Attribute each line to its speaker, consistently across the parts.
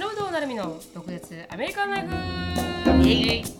Speaker 1: 篠本なるみの独立アメリカンライフ。イエイ。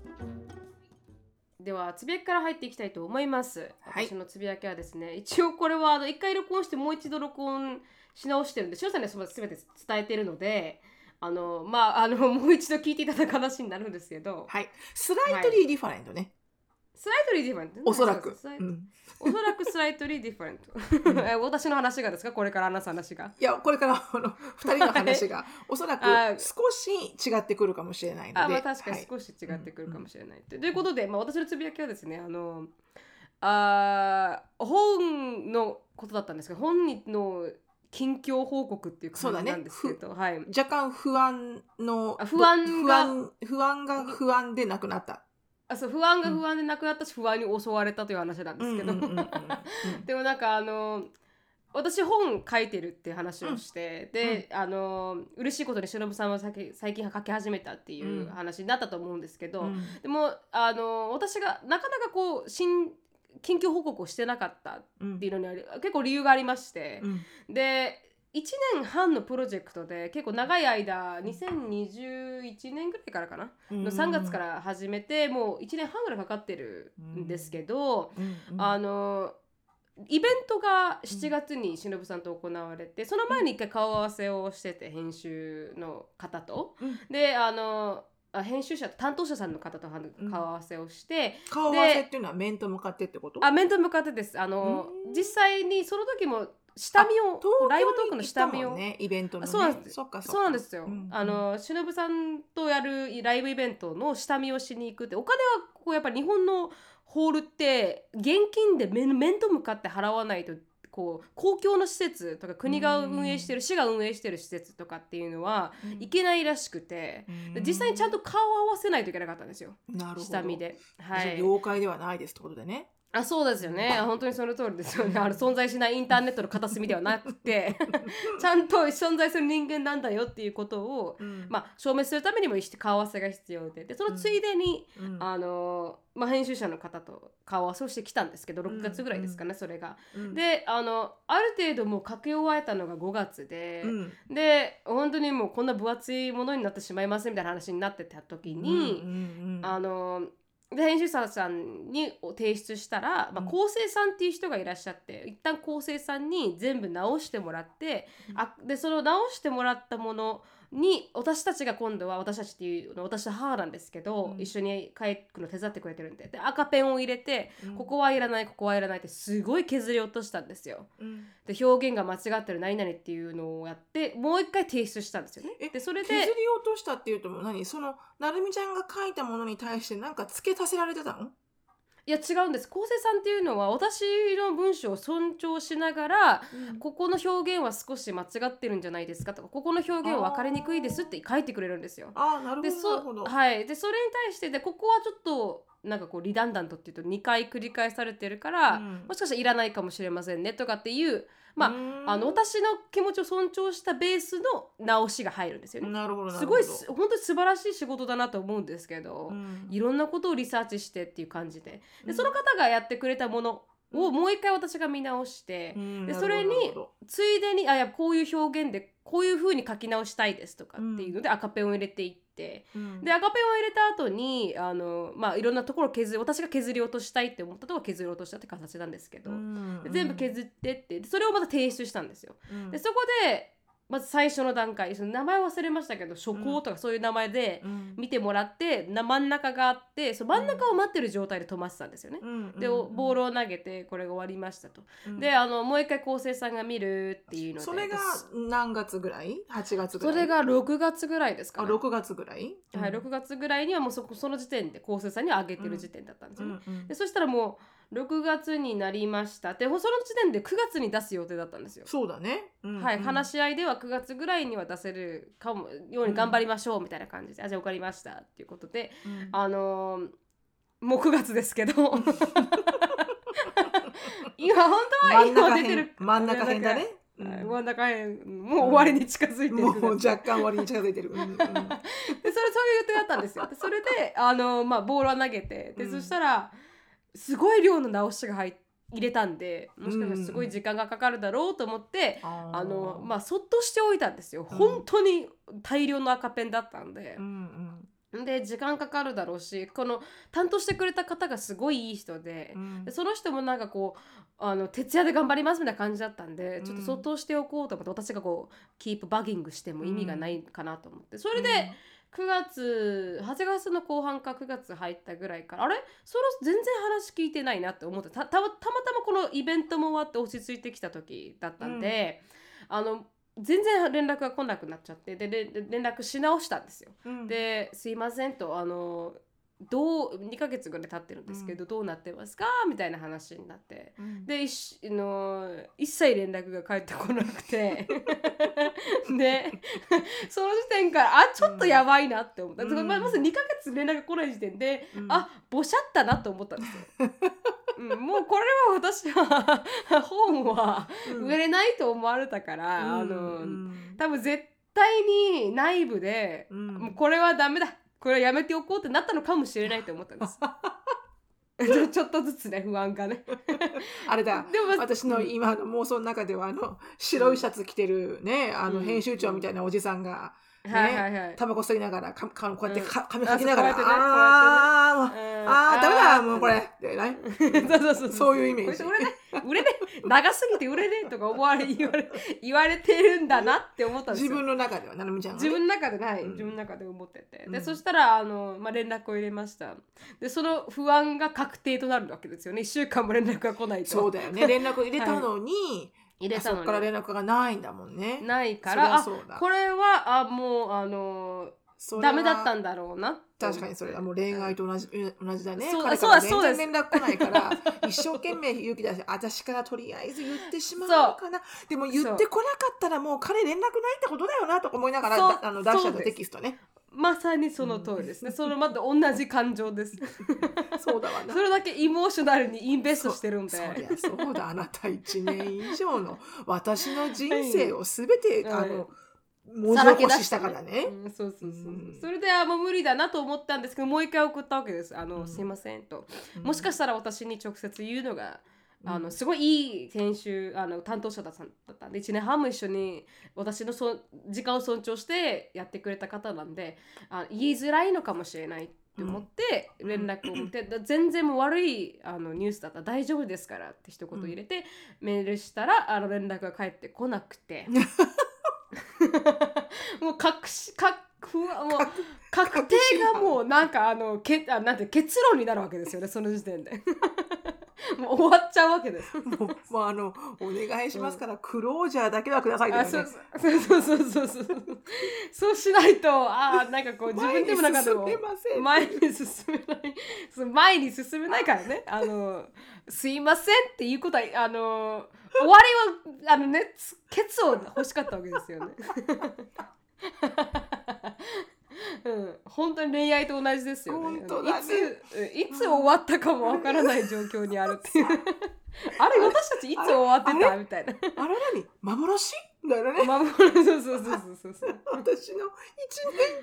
Speaker 1: ではつぶやきから入っていきたいと思います、
Speaker 2: はい。
Speaker 1: 私のつぶやきはですね一応これはあの一回録音してもう一度録音し直してるんでしさんにはその全て伝えてるのであのまああのもう一度聞いていただく話になるんですけど。
Speaker 2: はい。 slightly different ね、
Speaker 1: slightly different
Speaker 2: おそらく。
Speaker 1: おそらく slightly different。え 私の話がですか？これから話す話が。
Speaker 2: いやこれからあの2人の話が。おそらく
Speaker 1: あ
Speaker 2: 少し違ってくるかもしれないので。
Speaker 1: あまあ確かに
Speaker 2: はい。
Speaker 1: 少し違ってくるかもしれない、ということで、まあ、私のつぶやきはですねあのあー本のことだったんですけど本の近況報告っていう感じなんですけど、はい、
Speaker 2: 若干不安の
Speaker 1: あ不安が
Speaker 2: 不安が不安でなくなった
Speaker 1: あそう不安が不安でなくなったし、不安に襲われたという話なんですけど、
Speaker 2: うんうんうんうん
Speaker 1: でもなんかあの私本書いてるっていう話をして、で、あの嬉しいことに忍さんは最近最近書き始めたっていう話になったと思うんですけど、
Speaker 2: うん。
Speaker 1: でもあの私がなかなかこう新緊急報告をしてなかったっ
Speaker 2: うん
Speaker 1: ていうのには結構理由がありまして
Speaker 2: う、ん。
Speaker 1: で1年半のプロジェクトで結構長い間2021年ぐらいからかな、
Speaker 2: うん。
Speaker 1: の3月から始めてもう1年半ぐらいかかってるんですけど、
Speaker 2: うんうん。
Speaker 1: あのイベントが7月に忍さんと行われて、その前に一回顔合わせをしてて編集の方と。
Speaker 2: うん。
Speaker 1: であのあ編集者と担当者さんの方と顔合わせをして、
Speaker 2: 顔合わせっていうのは面と向かってってこと？
Speaker 1: あ面と向かってです。あの
Speaker 2: うん。
Speaker 1: 実際にその時も下見をライブトークの下見を、
Speaker 2: ねイベントの、ね、
Speaker 1: そうなんです。
Speaker 2: そ
Speaker 1: うなんですよ、
Speaker 2: うん
Speaker 1: あの忍さんとやるライブイベントの下見をしに行くってお金はこうやっぱ日本のホールって現金で面面と向かって払わないとこう公共の施設とか国が運営してる市が運営してる施設とかっていうのは
Speaker 2: うん。
Speaker 1: いけないらしくて、実際にちゃんと顔を合わせないといけなかったんですよ。下見で。はい、
Speaker 2: 妖怪ではないですってことでね
Speaker 1: あそうですよね。本当にその通りですよね。あの存在しないインターネットの片隅ではなくて ちゃんと存在する人間なんだよっていうことを、
Speaker 2: うん。
Speaker 1: まあ、証明するためにも顔合わせが必要ででそのついでに、
Speaker 2: うん。
Speaker 1: あのまあ、編集者の方と顔合わせをしてきたんですけど6月ぐらいですかね、それが。
Speaker 2: うん。
Speaker 1: であのある程度もう書き終えたのが5月で、
Speaker 2: うん。
Speaker 1: で本当にもうこんな分厚いものになってしまいますみたいな話になってた時に。
Speaker 2: うん。うん。うん。
Speaker 1: あので編集者さんに提出したら、まあ、
Speaker 2: うん。
Speaker 1: 構成さんっていう人がいらっしゃって一旦構成さんに全部直してもらって、
Speaker 2: うん。
Speaker 1: あでその直してもらったものに私たちが今度は私たちっていうの私と母なんですけど、
Speaker 2: うん。
Speaker 1: 一緒に書くの手伝ってくれてるんで。で赤ペンを入れて、
Speaker 2: うん。
Speaker 1: ここはいらないここはいらないってすごい削り落としたんですよ。
Speaker 2: うん。
Speaker 1: で表現が間違ってる何々っていうのをやってもう一回提出したんですよね。
Speaker 2: え
Speaker 1: でそれ
Speaker 2: 削り
Speaker 1: で
Speaker 2: 落としたっていうと何？そのなるみちゃんが書いたものに対して何か付け足せられてたの？
Speaker 1: いや違うんです。構成さんっていうのは私の文章を尊重しながらここの表現は少し間違ってるんじゃないですかとかここの表現は分かりにくいですって書いてくれるんですよ。
Speaker 2: ああなるほ
Speaker 1: で
Speaker 2: どなるほど。
Speaker 1: そはい、でそれに対してでここはちょっとなんかこうリダンダントっていうと2回繰り返されてるから、
Speaker 2: うん。
Speaker 1: もしかしたらいらないかもしれませんねとかっていうまあ
Speaker 2: うん。
Speaker 1: あの私の気持ちを尊重したベースの直しが入るんですよね。
Speaker 2: なるほどな
Speaker 1: すごい本当に素晴らしい仕事だなと思うんですけど、
Speaker 2: うん。
Speaker 1: いろんなことをリサーチしてっていう感じで。
Speaker 2: うん。
Speaker 1: でその方がやってくれたものをもう一回私が見直して、
Speaker 2: うん。
Speaker 1: でそれについでにあいやこういう表現でこういう風に書き直したいですとかっていうので赤ペンを入れていって、
Speaker 2: うん。
Speaker 1: で赤ペンを入れた後にあのまあいろんなところを削り私が削り落としたいって思ったところを削り落としたって形なんですけど、
Speaker 2: うん。
Speaker 1: で全部削ってってでそれをまた提出したんですよ。
Speaker 2: うん。
Speaker 1: でそこでまず最初の段階その名前忘れましたけど初行とかそういう名前で
Speaker 2: うん
Speaker 1: 見てもらってな真ん中があってその真ん中を待ってる状態で止まってたんですよね。
Speaker 2: うん
Speaker 1: で
Speaker 2: うん
Speaker 1: ボールを投げてこれが終わりましたと。
Speaker 2: うん
Speaker 1: であのもう一回構成さんが見るっていうので
Speaker 2: それが何月ぐらい ?8 月ぐらい？
Speaker 1: それが6月ぐらいですか
Speaker 2: あ
Speaker 1: ね。
Speaker 2: 6月ぐらい？
Speaker 1: はい、6月ぐらいにはもうそこその時点で構成さんには上げてる時点だったんですよね。
Speaker 2: うんうん
Speaker 1: でそしたらもう6月になりました。でその時点で9月に出す予定だったんですよ。
Speaker 2: そうだね。うん
Speaker 1: はい、
Speaker 2: うん。
Speaker 1: 話し合いでは9月ぐらいには出せるかもように頑張りましょうみたいな感じで、あじゃあ分かりましたっていうことで
Speaker 2: うん。
Speaker 1: あのーもう9月ですけど。今本当は今出てる。
Speaker 2: 辺真ん中辺だね。
Speaker 1: はい
Speaker 2: うん。
Speaker 1: 真ん中辺もう終わりに近づいてる、
Speaker 2: もう
Speaker 1: 9月
Speaker 2: 若干終わりに近づいてる。うんうん。
Speaker 1: でそれそういう予定だったんですよ。でそれであの、まあ、ボールは投げてで、
Speaker 2: うん。
Speaker 1: そしたらすごい量の直しが入っ入れたんでもしかしたらすごい時間がかかるだろうと思って、
Speaker 2: あー。
Speaker 1: あのまあそっとしておいたんですよ、
Speaker 2: うん。
Speaker 1: 本当に大量の赤ペンだったんで。
Speaker 2: う、ん
Speaker 1: で時間かかるだろうしこの担当してくれた方がすごいいい人で
Speaker 2: う、ん。
Speaker 1: でその人もなんかこうあの徹夜で頑張りますみたいな感じだったんで、
Speaker 2: うん。
Speaker 1: ちょっとそっとしておこうと思って私がこうキープバギングしても意味がないかなと思って。それで、9月8月の後半か9月入ったぐらいからあれ？そろ全然話聞いてないなって思ってたたたまたまこのイベントも終わって落ち着いてきた時だったんで、あの全然連絡が来なくなっちゃってで連絡し直したんですよ。
Speaker 2: うん。
Speaker 1: で「すいません」とあのどう2ヶ月ぐらい経ってるんですけど、どうなってますか？みたいな話になって。
Speaker 2: うん。
Speaker 1: でいしあの一切連絡が返ってこなくて。でその時点からあちょっとやばいなって思った、
Speaker 2: うん。
Speaker 1: ままず2ヶ月連絡が来ない時点で、
Speaker 2: うん。
Speaker 1: あぼしゃったなと思ったんですよ。うん、もうこれは私は本は
Speaker 2: うん
Speaker 1: 売れないと思われたから、あ
Speaker 2: う
Speaker 1: の
Speaker 2: ん。
Speaker 1: 多分絶対に内部で、
Speaker 2: うん。
Speaker 1: もうこれはダメだこれはやめておこうってなったのかもしれないと思ったんです。ちょっとずつね不安がね。
Speaker 2: あれだ。
Speaker 1: でも
Speaker 2: 私の今の妄想の中ではあの白いシャツ着てるねあの
Speaker 1: うん。
Speaker 2: 編集長みたいなおじさんがね
Speaker 1: はいはいはい。
Speaker 2: タバコ吸いながらかかこうやってか
Speaker 1: うん。
Speaker 2: 髪かきながら
Speaker 1: あそうこうやってね
Speaker 2: ああー。ダメだ。もうこれ。ってね
Speaker 1: そうそうそう。
Speaker 2: そういうイメージ。
Speaker 1: 売れね。売れね長すぎて売れねとか思われ 言われ言われてるんだなって思ったんですよ。
Speaker 2: 自分の中ではななみちゃんがね。
Speaker 1: 自分の中でない、
Speaker 2: うん。
Speaker 1: 自分の中で思ってて、
Speaker 2: うん。
Speaker 1: でそしたらあの、まあ、連絡を入れました。でその不安が確定となるわけですよね。1週間も連絡が来ないと。
Speaker 2: そうだよね。連絡入れたのに
Speaker 1: 入れたの
Speaker 2: そこから
Speaker 1: に
Speaker 2: 連絡がないんだもんね。
Speaker 1: ないから。あ
Speaker 2: そうだ。
Speaker 1: これはあもうあのダメだったんだろうな。
Speaker 2: 確かにそれはもう恋愛と同じ同じだね。
Speaker 1: そう
Speaker 2: 彼から
Speaker 1: そうです。
Speaker 2: 全然連絡来ないから、一生懸命勇気出して、私からとりあえず言ってしまうのかな。でも言ってこなかったらもう彼連絡ないってことだよなとか思いながらあの出しちゃったテキストね。
Speaker 1: まさにその通りですね、そのまた同じ感情です。
Speaker 2: そうだわな。
Speaker 1: そ。れだけエモーショナルにインベストしてるんで。
Speaker 2: そりゃそうだ。あなた1年以上の私の人生をすべて、
Speaker 1: はい。
Speaker 2: あの文字起こししたからね。
Speaker 1: うん、そうそうそう、
Speaker 2: う。ん。
Speaker 1: それであもう無理だなと思ったんですけどもう一回送ったわけです。あの、
Speaker 2: うん。
Speaker 1: すいませんと。
Speaker 2: うん。
Speaker 1: もしかしたら私に直接言うのが、
Speaker 2: うん。
Speaker 1: あのすごいいい編集あの担当者だったんで1年半も一緒に私のそ時間を尊重してやってくれた方なんであ言いづらいのかもしれないって思って
Speaker 2: うん。
Speaker 1: 連絡を持って、だ全然もう悪いあのニュースだったら大丈夫ですからって一言入れて、メールしたらあの連絡が返ってこなくて もう確し確もう確定がもうなんかあのけあなんて結論になるわけですよねその時点で もう終わっちゃうわけです。
Speaker 2: もうもうあのお願いしますから、クロージャーだけはくださいね。
Speaker 1: うそうそうそうそうそう。そうしないとあー なんかこう自分でもなんかでも
Speaker 2: 前に進めません。
Speaker 1: 前に進めない。そう前に進めないからね。あのすいませんっていうことはあの終わりはあのねつケツを欲しかったわけですよね。うん、本当に恋愛と同じですよね。
Speaker 2: 本当だね
Speaker 1: いつうんいつ終わったかもわからない状況にあるっていう。あれ私たちいつ終わってた？みたいな。
Speaker 2: あれ何？幻？だよね。
Speaker 1: まあ、そうそうそうそうそうそう。
Speaker 2: 私の1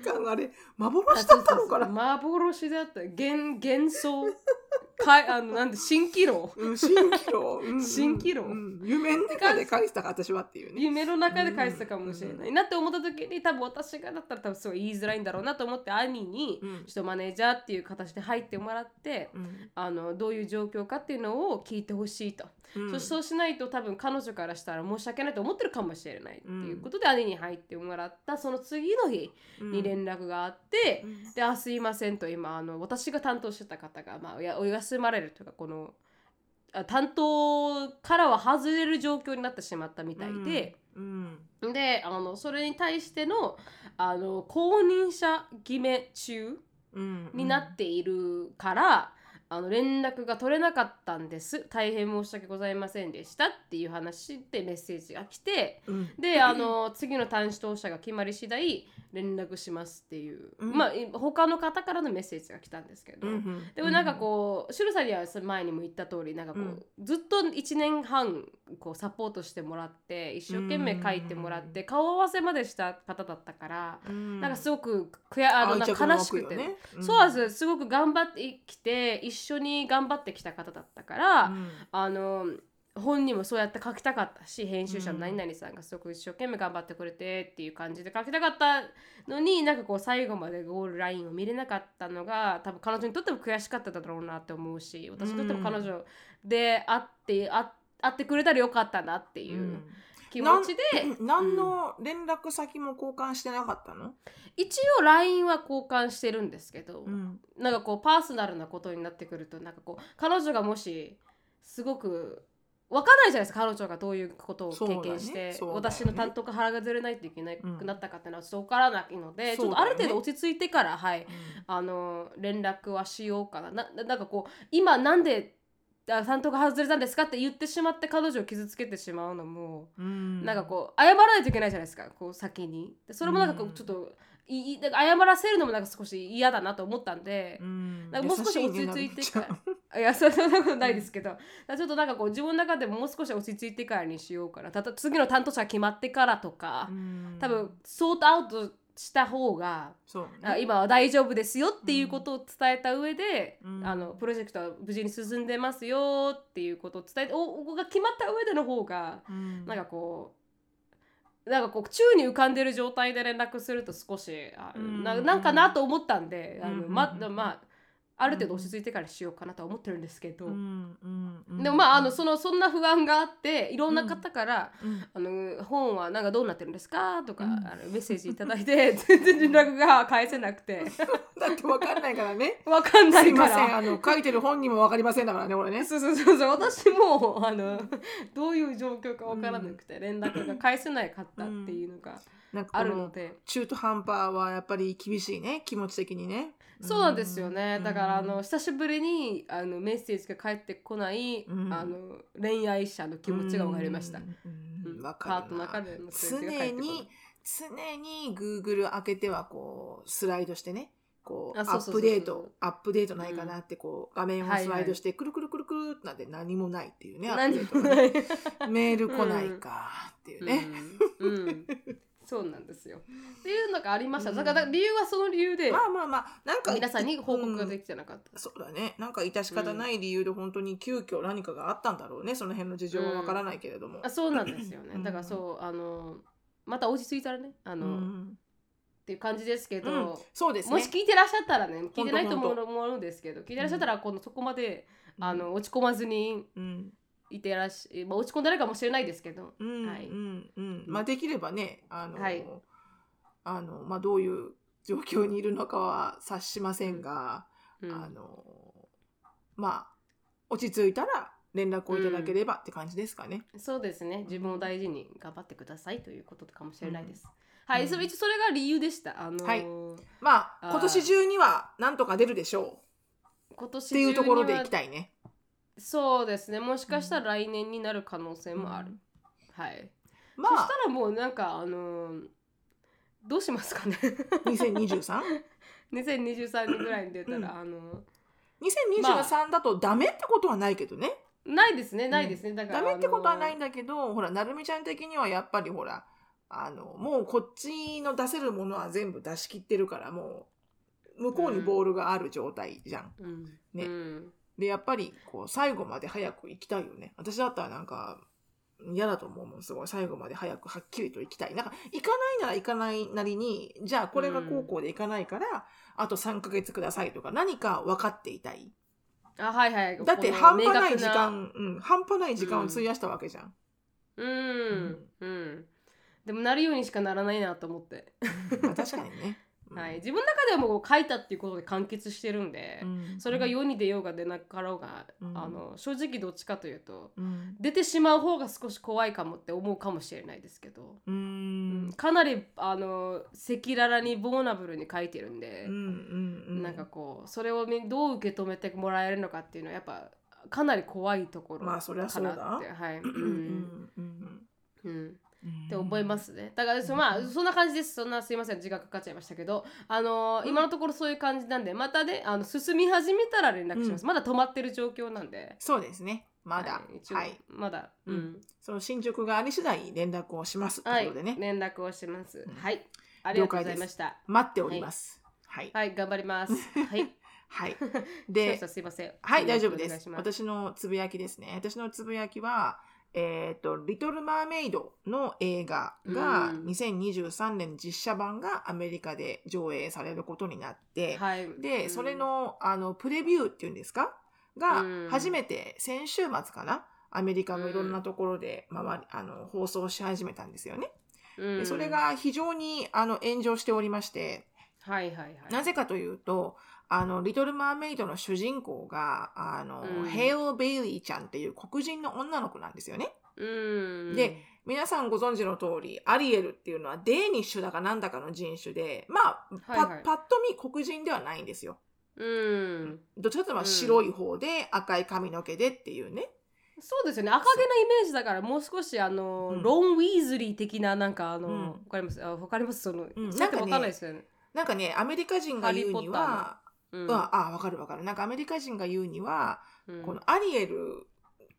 Speaker 2: 年間あれ幻だったのかな。
Speaker 1: 幻だった幻幻想かいあのなんで蜃気楼
Speaker 2: うん、蜃気楼。うんうん
Speaker 1: 蜃気楼
Speaker 2: うん。夢の中で返したか私はっていうね。
Speaker 1: 夢の中で返したかもしれない。なって思った時に多分私がだったら多分すごい言いづらいんだろうなと思って兄に
Speaker 2: うん。
Speaker 1: ちょっとマネージャーっていう形で入ってもらって
Speaker 2: うん。
Speaker 1: あのどういう状況かっていうのを聞いてほしいと、
Speaker 2: うん。
Speaker 1: そそうしないと多分彼女からしたら申し訳ないと思ってるかもしれないっていうことで兄に入ってもらったその次の日に連絡があって、
Speaker 2: うん。
Speaker 1: で「あすいません」と今あの私が担当してた方が、まあ、お休まれるというかこのあ担当からは外れる状況になってしまったみたいで、
Speaker 2: うん。
Speaker 1: であのそれに対してのあの公認者決め中
Speaker 2: うん。
Speaker 1: になっているから、あの連絡が取れなかったんです。大変申し訳ございませんでしたっていう話でメッセージが来て
Speaker 2: うん。
Speaker 1: であの次の担当者が決まり次第連絡しますっていう、
Speaker 2: うん。
Speaker 1: まあい他の方からのメッセージが来たんですけど、
Speaker 2: うん
Speaker 1: でもなんかこう、シュルさんには前にも言った通りなんかこう、
Speaker 2: うん。
Speaker 1: ずっと1年半こうサポートしてもらって一生懸命書いてもらって、顔合わせまでした方だったから、
Speaker 2: うん。
Speaker 1: なんかすごく悔やあの悲しくて、
Speaker 2: ね
Speaker 1: そうなんですすごく頑張ってきて一緒に頑張ってきた方だったから、
Speaker 2: うん。
Speaker 1: あの本にもそうやって書きたかったし編集者の何々さんがすごく一生懸命頑張ってくれてっていう感じで書きたかったのになんかこう最後までゴールラインを見れなかったのが多分彼女にとっても悔しかっただろうなって思うし私にとっても彼女で会って会会ってくれたらよかったなっていう気持ちで、
Speaker 2: うん何の連絡先も交換してなかったの、
Speaker 1: 一応 LINE は交換してるんですけど、
Speaker 2: うん。
Speaker 1: なんかこうパーソナルなことになってくるとなんかこう彼女がもしすごくわかんないじゃないですか彼女がどういうことを経験して、
Speaker 2: ね。ね。
Speaker 1: 私の担当が腹がずれないといけなくなったかっていうのはちょっとわからないので、ちょっとある程度落ち着いてからはいあの連絡はしようかなな。ななんかこう今なんであ担当が外れたんですか？って言ってしまって彼女を傷つけてしまうのも、
Speaker 2: うん。
Speaker 1: なんかこう謝らないといけないじゃないですか。こう先に。でそれもなんかこ
Speaker 2: うん。
Speaker 1: うちょっといいなんか謝らせるのもなんか少し嫌だなと思ったんで
Speaker 2: う、ん。
Speaker 1: なんかもう少し落ち着いてからいやそそんなことないですけど、だからちょっとなんかこう自分の中でももう少し落ち着いてからにしようかな。たと次の担当者が決まってからとか、
Speaker 2: うん。
Speaker 1: 多分ソートアウトした方が、
Speaker 2: ね。
Speaker 1: あ今は大丈夫ですよっていうことを伝えた上で、
Speaker 2: うん。
Speaker 1: あのプロジェクトは無事に進んでますよっていうことを伝えておおが決まった上での方が
Speaker 2: うん。
Speaker 1: なんかこうなんかこう宙に浮かんでる状態で連絡すると少しあ
Speaker 2: うん。
Speaker 1: ななんかなと思ったんで、あの
Speaker 2: うん。
Speaker 1: ままあある程度落ち着いてからしようかなとは思ってるんですけど、
Speaker 2: うんうんうん。
Speaker 1: でもまああのそのそんな不安があっていろんな方から
Speaker 2: うん「
Speaker 1: あの本はなんかどうなってるんですか?」とか、
Speaker 2: うん。
Speaker 1: あのメッセージいただいて 全然連絡が返せなくて。
Speaker 2: だってわかんないからね。
Speaker 1: わかんな
Speaker 2: すい
Speaker 1: いから。
Speaker 2: あの書いてる本にもわかりませんだからね俺ね。
Speaker 1: そうそうそうそう。私もあの どういう状況かわからなくて連絡が返せないかったっていうのがあ
Speaker 2: なんかこの
Speaker 1: るので、
Speaker 2: 中途半端はやっぱり厳しいね。気持ち的にね
Speaker 1: そうなんですよね、
Speaker 2: うん。
Speaker 1: だからあの久しぶりにあのメッセージが返ってこない、
Speaker 2: うん。
Speaker 1: あの恋愛者の気持ちが分かりました、パートーからのメッセー
Speaker 2: 常
Speaker 1: ジが返ってこない。
Speaker 2: に常に Google 開けてはこうスライドしてね。こうアップデートアップデートないかなってこう画面をスライドしてくるくるくるくるってなって何もないっていうねアッ
Speaker 1: 何
Speaker 2: プデメール来ないかっていうね、
Speaker 1: うん。うんそうなんですよ。っていうのがありました。
Speaker 2: うん。
Speaker 1: だから理由はその理由で
Speaker 2: まあまあまあなんか
Speaker 1: 皆さんに報告が
Speaker 2: うん
Speaker 1: できてなかった、
Speaker 2: そうだね。なんか致し方ない理由で本当に急遽何かがあったんだろうね。その辺の事情はわからないけれども、
Speaker 1: あそうなんですよね。
Speaker 2: うん。
Speaker 1: だからそうあのまた落ち着いたらねあの、っ
Speaker 2: うん。
Speaker 1: ていう感じですけど、
Speaker 2: うん。そうですね。
Speaker 1: もし聞いてらっしゃったらね聞いてないと思
Speaker 2: ほ
Speaker 1: うん思うんですけど聞いてらっしゃったらこのそこまで、
Speaker 2: うん。
Speaker 1: あの落ち込まずに
Speaker 2: うん
Speaker 1: いてらっし、まあ、落ち込んでないかもしれないですけど、
Speaker 2: うん
Speaker 1: はい。
Speaker 2: うんうん。まあできればねあの、
Speaker 1: はい。
Speaker 2: あのまあどういう状況にいるのかは察しませんが、
Speaker 1: うん。
Speaker 2: あのまあ落ち着いたら連絡をいただければって感じですかね。
Speaker 1: そうですね。自分を大事に頑張ってくださいということかもしれないです、
Speaker 2: うん。
Speaker 1: はい、それ一応それが理由でした。あのー
Speaker 2: はい。まあ今年中にはなんとか出るでしょ
Speaker 1: 今年
Speaker 2: うっていうところでいきたいね。
Speaker 1: そうですね。もしかしたら来年になる可能性もある、
Speaker 2: うん。
Speaker 1: はい、
Speaker 2: まあ。
Speaker 1: そしたらもうなんかあのーどうしますかね。
Speaker 2: 2023?
Speaker 1: 2023 年ぐらいに出たら、
Speaker 2: うん。
Speaker 1: あの
Speaker 2: 2023だとダメってことはないけどね。
Speaker 1: ないですねないですね、だから
Speaker 2: ダメってことはない
Speaker 1: あ
Speaker 2: んだけど、ほら、なるみちゃん的にはやっぱりほら、あの、もうこっちの出せるものは全部出し切ってるから、もう、向こうにボールがある状態じゃん。
Speaker 1: のうん。
Speaker 2: ね。
Speaker 1: うん
Speaker 2: で、やっぱり、こう、最後まで早く行きたいよね。私だったらなんか、嫌だと思うもん、すごい。最後まで早くはっきりと行きたい。なんか、行かないなら行かないなりに、じゃあこれが高校で行かないから、あと3ヶ月くださいとか、何か分かっていたい。
Speaker 1: あはいはい
Speaker 2: だって半端ない時間、うん、半端ない時間を費やしたわけじゃん。
Speaker 1: うんうんでもなるようにしかならないなと思って、
Speaker 2: まあ確かにね。
Speaker 1: はい、自分の中ではもう書いたっていうことで完結してるんで、
Speaker 2: うん。
Speaker 1: それが世に出ようが出なかろうが、
Speaker 2: うん。
Speaker 1: あの正直どっちかというと
Speaker 2: うん。
Speaker 1: 出てしまう方が少し怖いかもって思うかもしれないですけど、
Speaker 2: うーん。
Speaker 1: うん。かなりあの赤裸々にボーナブルに書いてるんで、
Speaker 2: うんうんうん。
Speaker 1: なんかこうそれをみどう受け止めてもらえるのかっていうのはやっぱかなり怖いところ
Speaker 2: まあそりゃそうだ。
Speaker 1: かなってはい、う
Speaker 2: んうん、うん
Speaker 1: って思いますね。だからそ,、まあ、そんな感じです。そんなすいません。時間かかっちゃいましたけど。あのー
Speaker 2: うん。
Speaker 1: 今のところそういう感じなんでまたねあの進み始めたら連絡します、まだ止まってる状況なんで。
Speaker 2: そうですね。まだ。
Speaker 1: はい。
Speaker 2: はい。
Speaker 1: まだ。
Speaker 2: う
Speaker 1: うん。ん、
Speaker 2: その進捗があり次第連絡をします。と
Speaker 1: はい。いう
Speaker 2: ことでね。
Speaker 1: 連絡をします、
Speaker 2: うん。
Speaker 1: はい。ありがとうございました。
Speaker 2: 待っております。はい。
Speaker 1: はい。頑張ります。はい。
Speaker 2: はい。
Speaker 1: で
Speaker 2: で、
Speaker 1: すいません。
Speaker 2: はい、大丈夫で
Speaker 1: す。
Speaker 2: 私のつぶやきですね。私のつぶやきは、えっ、と、リトル・マーメイドの映画が
Speaker 1: うん。
Speaker 2: 2023年実写版がアメリカで上映されることになって、
Speaker 1: はい。
Speaker 2: で、
Speaker 1: うん。
Speaker 2: それの、あの、プレビューっていうんですか？が
Speaker 1: うん、
Speaker 2: 初めて先週末かな？アメリカのいろんなところで、まあ、あの放送し始めたんですよね。
Speaker 1: うん。
Speaker 2: でそれが非常にあの炎上しておりまして、
Speaker 1: はいはいはい。
Speaker 2: なぜかというと、あの、リトル・マーメイドの主人公が、あの、
Speaker 1: うん。
Speaker 2: ヘイル・ベイリーちゃんっていう黒人の女の子なんですよね。
Speaker 1: うん。
Speaker 2: で皆さんご存知の通り、アリエルっていうのはデーニッシュだかなんだかの人種で、まあ、パ,、
Speaker 1: はいはい。
Speaker 2: パッと見黒人ではないんですよ。
Speaker 1: うん。
Speaker 2: どっちかというと白い方で赤い髪の毛でっていうね。
Speaker 1: そうですよね。赤毛のイメージだからもう少しあの、
Speaker 2: う。ん。
Speaker 1: ロン・ウィーズリー的ななんかあの、
Speaker 2: うん。
Speaker 1: わかります？あわかります？その、
Speaker 2: うん。なんかね
Speaker 1: かんないですよね。
Speaker 2: なんかね、アメリカ人が言うには、
Speaker 1: うん。
Speaker 2: うん、あ、わかるわかる。なんかアメリカ人が言うには、
Speaker 1: うん。
Speaker 2: このアリエル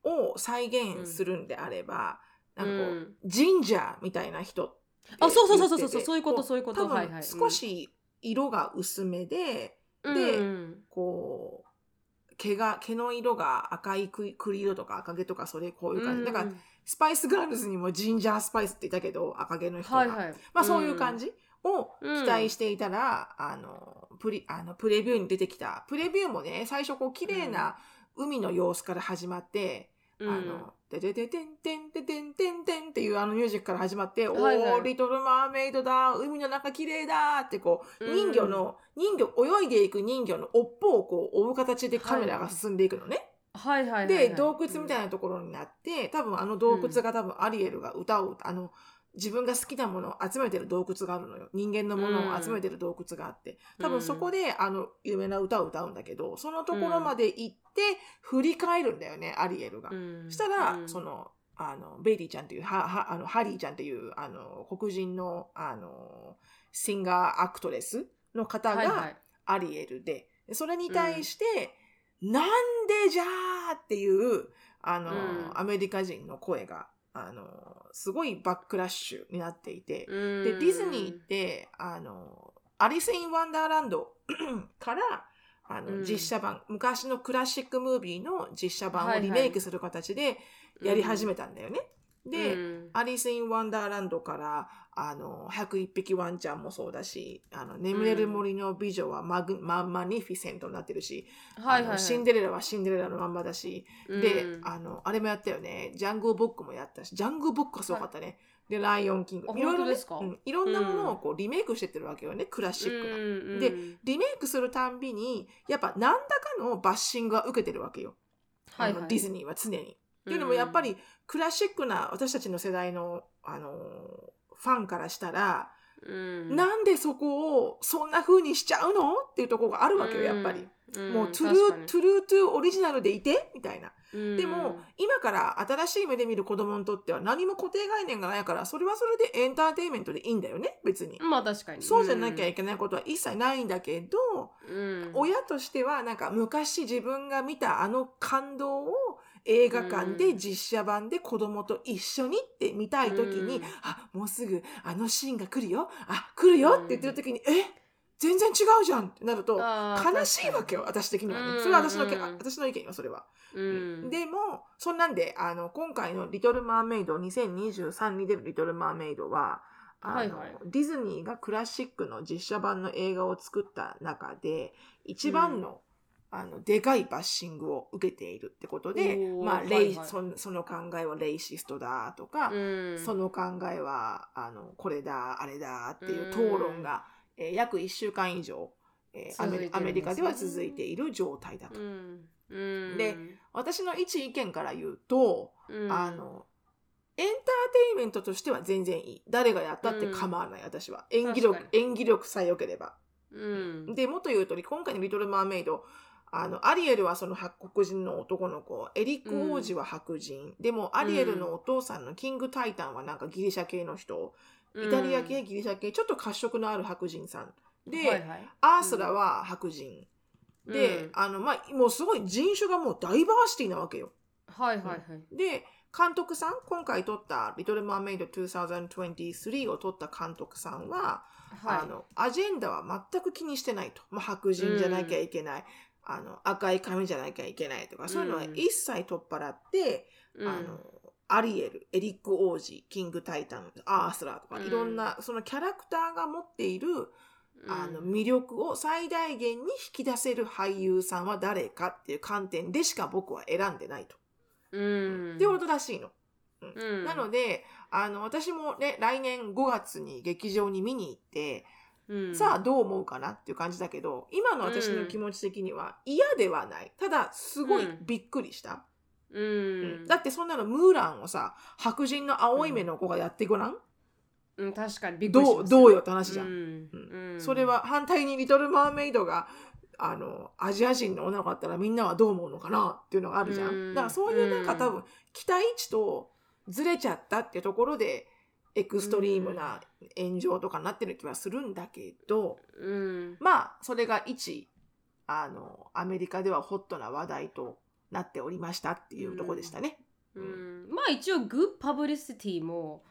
Speaker 2: を再現するんであれば、なんかこう、
Speaker 1: うん。
Speaker 2: ジンジャーみたいな人
Speaker 1: あそうそうそうそうそうそういうことそういうこと。
Speaker 2: 多分
Speaker 1: はい。はい
Speaker 2: 少し色が薄めで、
Speaker 1: うん
Speaker 2: で
Speaker 1: うん。
Speaker 2: こう毛が毛の色が赤い栗栗色とか赤毛とかそれこういう感じ、なんかスパイスガールズにもジンジャースパイスって言ったけど赤毛の人が、
Speaker 1: はいはい。
Speaker 2: まあそういう感じを
Speaker 1: うん。
Speaker 2: 期待していたら、あのプリあのプレビューに出てきた。プレビューもね最初こう綺麗な海の様子から始まって、
Speaker 1: うん。
Speaker 2: あの、ててててんてんててんてんてんっていうあのミュージックから始まって、
Speaker 1: はいはい。
Speaker 2: おー、リトルマーメイドだ、海の中綺麗だってこう、
Speaker 1: うん。
Speaker 2: 人魚の、人魚、泳いでいく人魚の尾っぽをこう追う形でカメラが進んでいくのね。
Speaker 1: はいはいはいはい。
Speaker 2: で、洞窟みたいなところになって、多分あの洞窟が多分アリエルが歌う、あの、自分が好きなものを集めてる洞窟があるのよ。人間のものを集めてる洞窟があって。多分そこで、あの、有名な歌を歌うんだけど、そのところまで行って、振り返るんだよね、アリエルが。
Speaker 1: うん。
Speaker 2: したら、
Speaker 1: うん。
Speaker 2: その、あの、ベイリーちゃんっていう、は、は、あの、ハリーちゃんっていう、あの、黒人の、あの、シンガーアクトレスの方が
Speaker 1: はいはい。
Speaker 2: アリエルで、それに対して、なんでじゃーっていう、あの、
Speaker 1: うん。
Speaker 2: アメリカ人の声が、あの、すごい backlash になっていて、
Speaker 1: うん。
Speaker 2: で、ディズニーって、あの、 Alice in Wonderland から、あの、
Speaker 1: うん。
Speaker 2: 実写版、昔の classic movie の実写版を
Speaker 1: はいはい。
Speaker 2: リメイクする形でやり始めたんだよね。で、
Speaker 1: うん。
Speaker 2: Alice in Wonderland から、あの、101匹ワンちゃんもそうだし、あの、眠れる森の美女はマグ、マ、マレフィセントになってるし、
Speaker 1: はいはいはい
Speaker 2: シンデレラはシンデレラのまんまだし、で
Speaker 1: う、ん
Speaker 2: あの、あれもやったよね。ジャングルボックもやったし、ジャングルボックはすごかったね。で、ライオンキング。
Speaker 1: あ
Speaker 2: いろいろね
Speaker 1: 本当ですか？
Speaker 2: うんいろんなものをこうリメイクしてってるわけよね、クラシックな。
Speaker 1: うん
Speaker 2: で
Speaker 1: うん
Speaker 2: リメイクするたんびに、やっぱ何らかのバッシングは受けてるわけよ。
Speaker 1: はいはい
Speaker 2: ディズニーは常に。っていうのもやっぱりクラシックな私たちの世代の、あのファンからしたら、
Speaker 1: うん。
Speaker 2: なんでそこをそんな風にしちゃうの？っていうところがあるわけよ、やっぱり。
Speaker 1: ん
Speaker 2: もう、トゥルー、トゥルートゥオリジナルでいて？みたいな。
Speaker 1: うん。
Speaker 2: でも、今から新しい目で見る子供にとっては何も固定概念がないから、それはそれでエンターテインメントでいいんだよね、別に。
Speaker 1: まあ確かに。
Speaker 2: そうじゃなきゃいけないことは一切ないんだけど、
Speaker 1: うん。
Speaker 2: 親としてはなんか昔自分が見たあの感動を映画館で実写版で子供と一緒にって見たい時に、
Speaker 1: うん。
Speaker 2: あもうすぐあのシーンが来るよ。あ来るよって言ってる時に、え全然違うじゃんってなると悲しいわけよ私的にはね、
Speaker 1: うん
Speaker 2: それは私のけ、
Speaker 1: うん
Speaker 2: 私の意見よそれは、
Speaker 1: うん。
Speaker 2: でもそんなんであの今回の「リトル・マーメイド」2023に出る「リトル・マーメイドは」
Speaker 1: はいはい。
Speaker 2: ディズニーがクラシックの実写版の映画を作った中で一番の,、あのでかいバッシングを受けているってことで、まあレイ
Speaker 1: はい。はい
Speaker 2: その考えはレイシストだとか、
Speaker 1: うん。
Speaker 2: その考えはあのこれだあれだっていう討論が、えー約1週間以上、えー
Speaker 1: ね。
Speaker 2: アメリカでは続いている状態だと。
Speaker 1: うん。うん。
Speaker 2: で私の一意見から言うと、
Speaker 1: うん。
Speaker 2: あのエンターイメントとしては全然いい。誰がやったって構わない、私は。演技力演技力さえ良ければ。
Speaker 1: うん。
Speaker 2: で、もっと言うと、今回のリトル・マーメイド、あの、アリエルはその白人の男の子、エリック王子は白人、でもアリエルのお父さんのキング・タイタンはなんかギリシャ系の人、イタリア系、ギリシャ系、ちょっと褐色のある白人さん。で、
Speaker 1: はいはい
Speaker 2: アースラは白人。で、
Speaker 1: うん
Speaker 2: あの、まあ、もうすごい人種がもうダイバーシティなわけよ。
Speaker 1: はいはいはい
Speaker 2: で、監督さん、今回撮ったリトル・マーメイド2023を撮った監督さんは、
Speaker 1: はい
Speaker 2: あの、アジェンダは全く気にしてないと。まあ、白人じゃなきゃいけない。あの、赤い髪じゃなきゃいけないとか、そういうのは
Speaker 1: うん
Speaker 2: 一切取っ払って、
Speaker 1: うん。
Speaker 2: あの、アリエル、エリック王子、キング・タイタン、アースラーとか、
Speaker 1: うん。
Speaker 2: いろんな、そのキャラクターが持っている、あの、
Speaker 1: うん
Speaker 2: 魅力を最大限に引き出せる俳優さんは誰かっていう観点でしか僕は選んでないと。
Speaker 1: うん。
Speaker 2: ってことらしいの。
Speaker 1: うん。
Speaker 2: なので、あの、私もね、来年5月に劇場に見に行って、
Speaker 1: うん。
Speaker 2: さあどう思うかなっていう感じだけど、今の私の気持ち的には嫌ではない。ただ、すごいびっくりした。
Speaker 1: う
Speaker 2: うん。
Speaker 1: ん
Speaker 2: だってそんなのムーランをさ、白人の青い目の子がやってごらん、
Speaker 1: うん。確かにびっくりし
Speaker 2: どう、
Speaker 1: ます
Speaker 2: どうよって話じゃん。
Speaker 1: うん。
Speaker 2: それは反対にリトル・マーメイドが、あの、アジア人の女の子だったらみんなはどう思うのかなっていうのがあるじゃん。
Speaker 1: うん。
Speaker 2: だからそういうなんか
Speaker 1: うん。
Speaker 2: 多分、期待値とずれちゃったっていうところで、エクストリームな炎上とかになってる気はするんだけど、
Speaker 1: うん。
Speaker 2: まあ、それが一、あの、アメリカではホットな話題となっておりましたっていうところでしたね。
Speaker 1: うん。まあ一応 good publicity も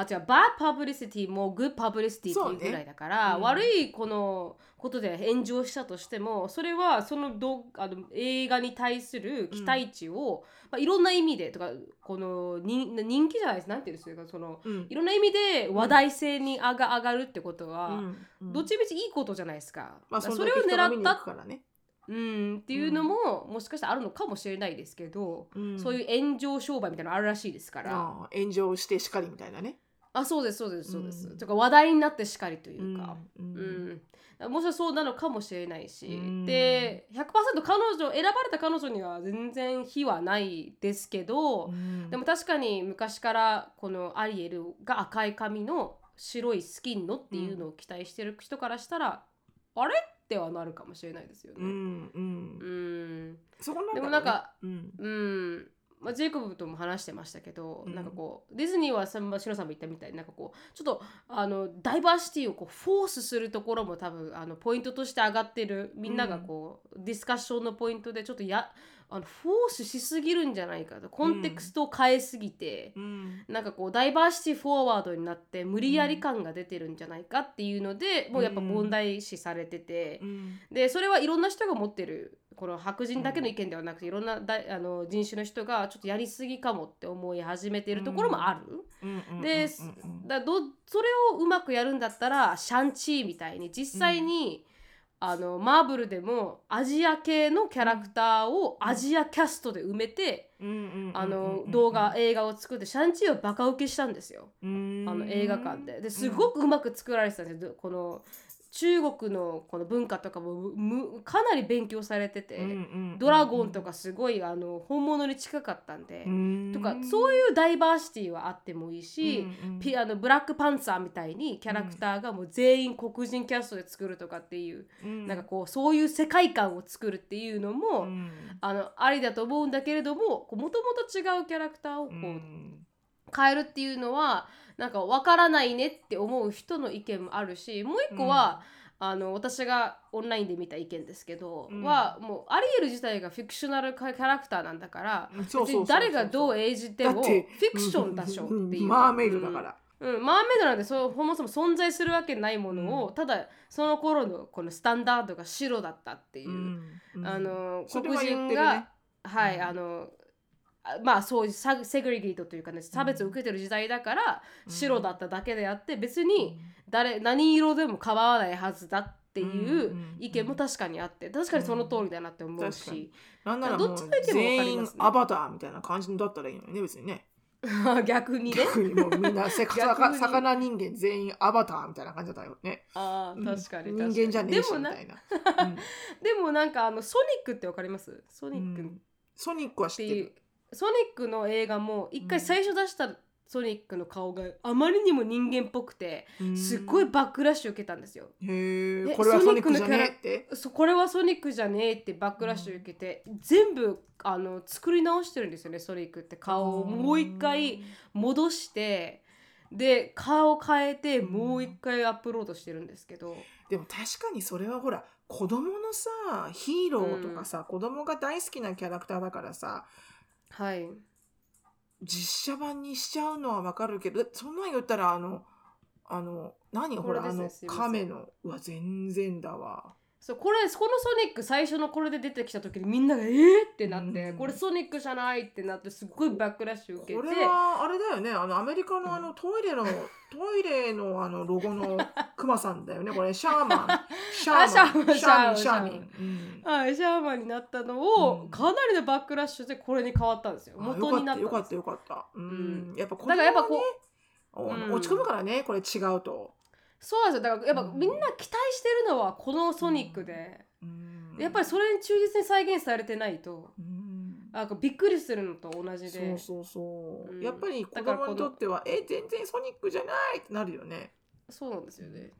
Speaker 1: あ違う bad publicity も good publicity っていうぐらいだから、
Speaker 2: うん。
Speaker 1: 悪いこのことで炎上したとしてもそれはそのどあの映画に対する期待値を、まあ、いろんな意味でとかこの人人気じゃないです。なんていうんですかその
Speaker 2: うん。
Speaker 1: いろんな意味で話題性に上が上がるってことは、
Speaker 2: うん。うん。
Speaker 1: どっちみちいいことじゃないですか。
Speaker 2: まあ、
Speaker 1: それを狙った
Speaker 2: からね。
Speaker 1: うんっていうのも、もしかしたらあるのかもしれないですけど、
Speaker 2: うん。
Speaker 1: そういう炎上商売みたいなのあるらしいですから。
Speaker 2: ああ炎上してしかりみたいなね。
Speaker 1: あそうですそうですそうです。
Speaker 2: うん。
Speaker 1: とか話題になってしかりというか、
Speaker 2: う
Speaker 1: うん。ん。もしかそうなのかもしれないし、
Speaker 2: うん。
Speaker 1: で100%彼女選ばれた彼女には全然非はないですけど、
Speaker 2: うん。
Speaker 1: でも確かに昔からこのアリエルが赤い髪の白いスキンのっていうのを期待してる人からしたら、あれってはなるかもしれないですよね。
Speaker 2: うんうん。
Speaker 1: うん。
Speaker 2: そこなん
Speaker 1: でもなんか、
Speaker 2: うん。
Speaker 1: うんまあ、ジェイコブとも話してましたけど、
Speaker 2: うん。
Speaker 1: なんかこうディズニーはさまあシロさんも言ったみたいになんかこうちょっとあのダイバーシティをこうフォースするところも多分あのポイントとして上がってるみんながこう、ディスカッションのポイントでちょっとやあのフォースしすぎるんじゃないかと。コンテクストを変えすぎて、
Speaker 2: うん。
Speaker 1: なんかこうダイバーシティフォワードになって無理やり感が出てるんじゃないかっていうので、もうやっぱ問題視されてて。
Speaker 2: うん。
Speaker 1: でそれはいろんな人が持ってるこの白人だけの意見ではなくて、いろんなだあの人種の人がちょっとやりすぎかもって思い始めているところもある。
Speaker 2: うん
Speaker 1: で、
Speaker 2: うんうん
Speaker 1: だどそれをうまくやるんだったらシャンチーみたいに実際に、あのマーブルでもアジア系のキャラクターをアジアキャストで埋めて、
Speaker 2: うん
Speaker 1: あの動画映画を作ってシャンチーをバカ受けしたんですよ。
Speaker 2: うん。
Speaker 1: あの映画館で。ですごくうまく作られてたんですよ。この中国のこの文化とかもむかなり勉強されてて、ドラゴンとかすごいあの本物に近かったんで、とかそういうダイバーシティはあってもいいし、ピあのブラックパンツァーみたいにキャラクターがもう全員黒人キャストで作るとかっていう、なんかこうそういう世界観を作るっていうのも、あのありだと思うんだけれどももともと違うキャラクターをこう、変えるっていうのはなんか分からないねって思う人の意見もあるしもう一個は、あの私がオンラインで見た意見ですけど、
Speaker 2: うん。
Speaker 1: はもうアリエル自体がフィクショナルキャラクターなんだから誰がどう演じてもフィクションだしょっていう。
Speaker 2: マーメイドだから。
Speaker 1: うん、マーメイドなんてそうそもそも存在するわけないものを、
Speaker 2: うん。
Speaker 1: ただその頃のこのスタンダードが白だったっていう、
Speaker 2: うん。
Speaker 1: あの黒人が、はい、
Speaker 2: うん。
Speaker 1: あのあまあそういうサセグリゲートというかね差別を受けてる時代だから
Speaker 2: うん。
Speaker 1: 白だっただけであって別に誰何色でも構わないはずだっていう意見も確かにあって確かにその通りだなって思うし、
Speaker 2: なんならもう
Speaker 1: どっちの意見も分かり
Speaker 2: 全員
Speaker 1: ますね。
Speaker 2: アバターみたいな感じだったらいいのにね別にね。
Speaker 1: 逆にね。
Speaker 2: 逆にもうみんなせ魚魚人間全員アバターみたいな感じだったよね。
Speaker 1: あー確かに
Speaker 2: うん
Speaker 1: 確かに。
Speaker 2: 人間じゃねえし
Speaker 1: でもな
Speaker 2: みたいな。
Speaker 1: でもなん。かあのソニックってわかります？ソ
Speaker 2: う
Speaker 1: ニック。
Speaker 2: ソニックは知ってる
Speaker 1: ソニックの映画も一回最初出したソニックの顔があまりにも人間っぽくてすっごいバックラッシュ受けたんですよ。え
Speaker 2: へえこれはソニックじゃねえって？
Speaker 1: そこれはソニックじゃねえってバックラッシュ受けて、全部あの作り直してるんですよねソニックって顔をもう一回戻してで顔変えてもう一回アップロードしてるんですけど、
Speaker 2: でも確かにそれはほら子供のさヒーローとかさ、子供が大好きなキャラクターだからさ
Speaker 1: はい。
Speaker 2: 実写版にしちゃうのはわかるけどそんなん言ったらあのあの何？ほらあの亀のうわ全然だわ
Speaker 1: そうこれこのソニック最初のこれで出てきた時にみんなが「えー!」ってなって、
Speaker 2: うん。
Speaker 1: これソニックじゃないってなってすっごいバックラッシュ受けて。
Speaker 2: これはあれだよね。あのアメリカのあのトイレのトイレのあのロゴの クマさんだよね。これシャーマン。シャーマン。
Speaker 1: あシャーマン
Speaker 2: シャーマンシ
Speaker 1: シャー
Speaker 2: ミン。うん。
Speaker 1: はい、シャーマンになったのを、
Speaker 2: うん。
Speaker 1: かなりのバックラッシュでこれに変わったんですよ。
Speaker 2: あ
Speaker 1: 元になった
Speaker 2: よ。かったよかったよかった。うん、やっぱこ
Speaker 1: だからやっぱこう
Speaker 2: う、お
Speaker 1: うん。
Speaker 2: 落ち込むからねこれ違うと、
Speaker 1: そうなんですよ。だからやっぱ
Speaker 2: うん。
Speaker 1: みんな期待してるのはこのソニックで、
Speaker 2: うん、
Speaker 1: やっぱりそれに忠実に再現されてないと。
Speaker 2: うん。
Speaker 1: あびっくりするのと同じで。
Speaker 2: そうそうそう、
Speaker 1: うん。
Speaker 2: やっぱり子供にとってはえ全然ソニックじゃないってなるよね。
Speaker 1: そうなんですよね。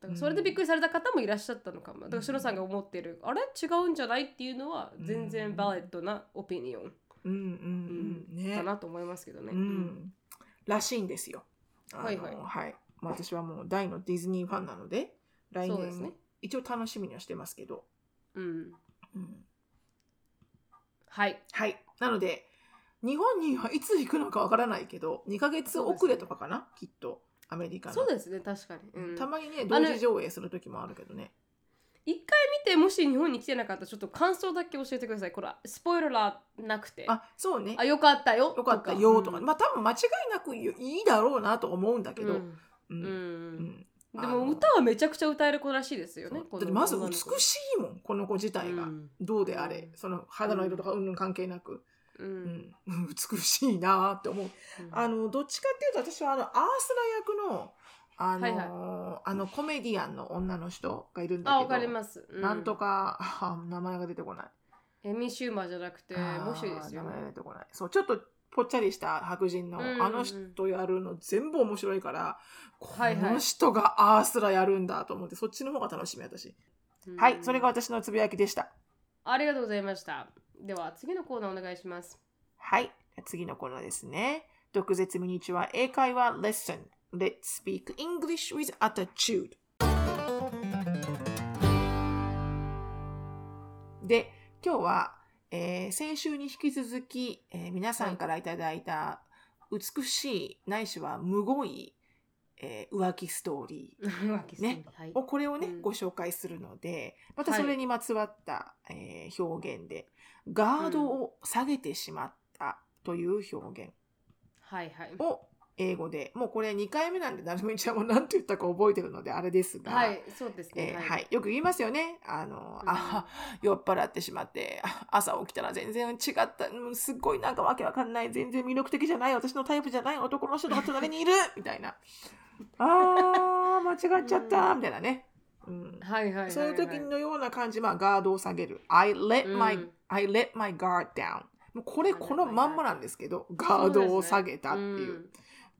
Speaker 1: だからそれでびっくりされた方もいらっしゃったのかも。だからシロさんが思ってるあれ？違うんじゃない？っていうのは全然バレッドなオピニオン。
Speaker 2: うんうんうん。ね。
Speaker 1: だなと思いますけどね、
Speaker 2: うん、らしいんですよ。あの
Speaker 1: はい。はい
Speaker 2: まあ、私はもう大のディズニーファンなので来年、
Speaker 1: そうですね。
Speaker 2: 一応楽しみにはしてますけど、
Speaker 1: うん。
Speaker 2: うん。
Speaker 1: はい。
Speaker 2: はい。なので日本にはいつ行くのかわからないけど2ヶ月遅れとかかな、きっと。アメリカの。
Speaker 1: そうですね確かに、うん、
Speaker 2: たまにね同時上映する時もあるけどね。
Speaker 1: 一回見てもし日本に来てなかったらちょっと感想だけ教えてください。これスポイラーなくて。
Speaker 2: あそうね。
Speaker 1: あよかったよ。
Speaker 2: よかった。よとか、
Speaker 1: うん。
Speaker 2: まあ多分間違いなくいいだろうなと思うんだけど、
Speaker 1: うん
Speaker 2: うん。
Speaker 1: でも歌はめちゃくちゃ歌える子らしいですよね
Speaker 2: だってまず美しいもんこの子自体が、
Speaker 1: うん。
Speaker 2: どうであれ、
Speaker 1: うん。
Speaker 2: その肌の色とかうん。ぬん関係なく、
Speaker 1: う
Speaker 2: うん。ん、美しいなって思う、あのどっちかっていうと私はあのアースラ役のあの,、
Speaker 1: はい
Speaker 2: あのコメディアンの女の人がいるんだけど
Speaker 1: あわかります、う
Speaker 2: なんとかあ名前が出てこない。
Speaker 1: エミシューマーじゃなくてもう一人ですよ
Speaker 2: 名前が
Speaker 1: ね
Speaker 2: 出てこない。そうちょっとぽっちゃりした白人の、
Speaker 1: うんうんうん。
Speaker 2: あの人やるの全部面白いから、
Speaker 1: はいはい。
Speaker 2: この人がアースラやるんだと思ってそっちの方が楽しみ私、
Speaker 1: うん。
Speaker 2: はいそれが私のつぶやきでした。
Speaker 1: ありがとうございました。では次のコーナーお願いします。
Speaker 2: はい。次のコーナーですね。毒舌ミニチュア英会話 Lesson Let's speak English with attitude. で、今日は、えー先週に引き続き、えー皆さんからいただいた美しいないしはむごい、えー浮気ストーリー。ね。
Speaker 1: はい。
Speaker 2: をこれをね、
Speaker 1: うん。
Speaker 2: ご紹介するのでまた
Speaker 1: はい
Speaker 2: それにまつわった、えー表現でガードを下げてしまったという表現
Speaker 1: はいはい。
Speaker 2: を英語で。もうこれ2回目なんでなるみちゃんも何て言ったか覚えてるのであれですが、
Speaker 1: はいそうです
Speaker 2: え
Speaker 1: ね
Speaker 2: ーはい。よく言いますよね。あの、
Speaker 1: うん。
Speaker 2: あ酔っ払ってしまってあ 朝起きたら全然違った。うんすっごいなんかわけわかんない。全然魅力的じゃない。私のタイプじゃない。男の人が隣にいる。みたいな。あー間違っちゃった。みたいなね、うん、
Speaker 1: はいはい
Speaker 2: そういう時のような感じ、まあ、ガードを下げる。I let
Speaker 1: うん。
Speaker 2: my,、I let my guard down. もうこれ、このまんまなんですけど、ガードを下げたっていう。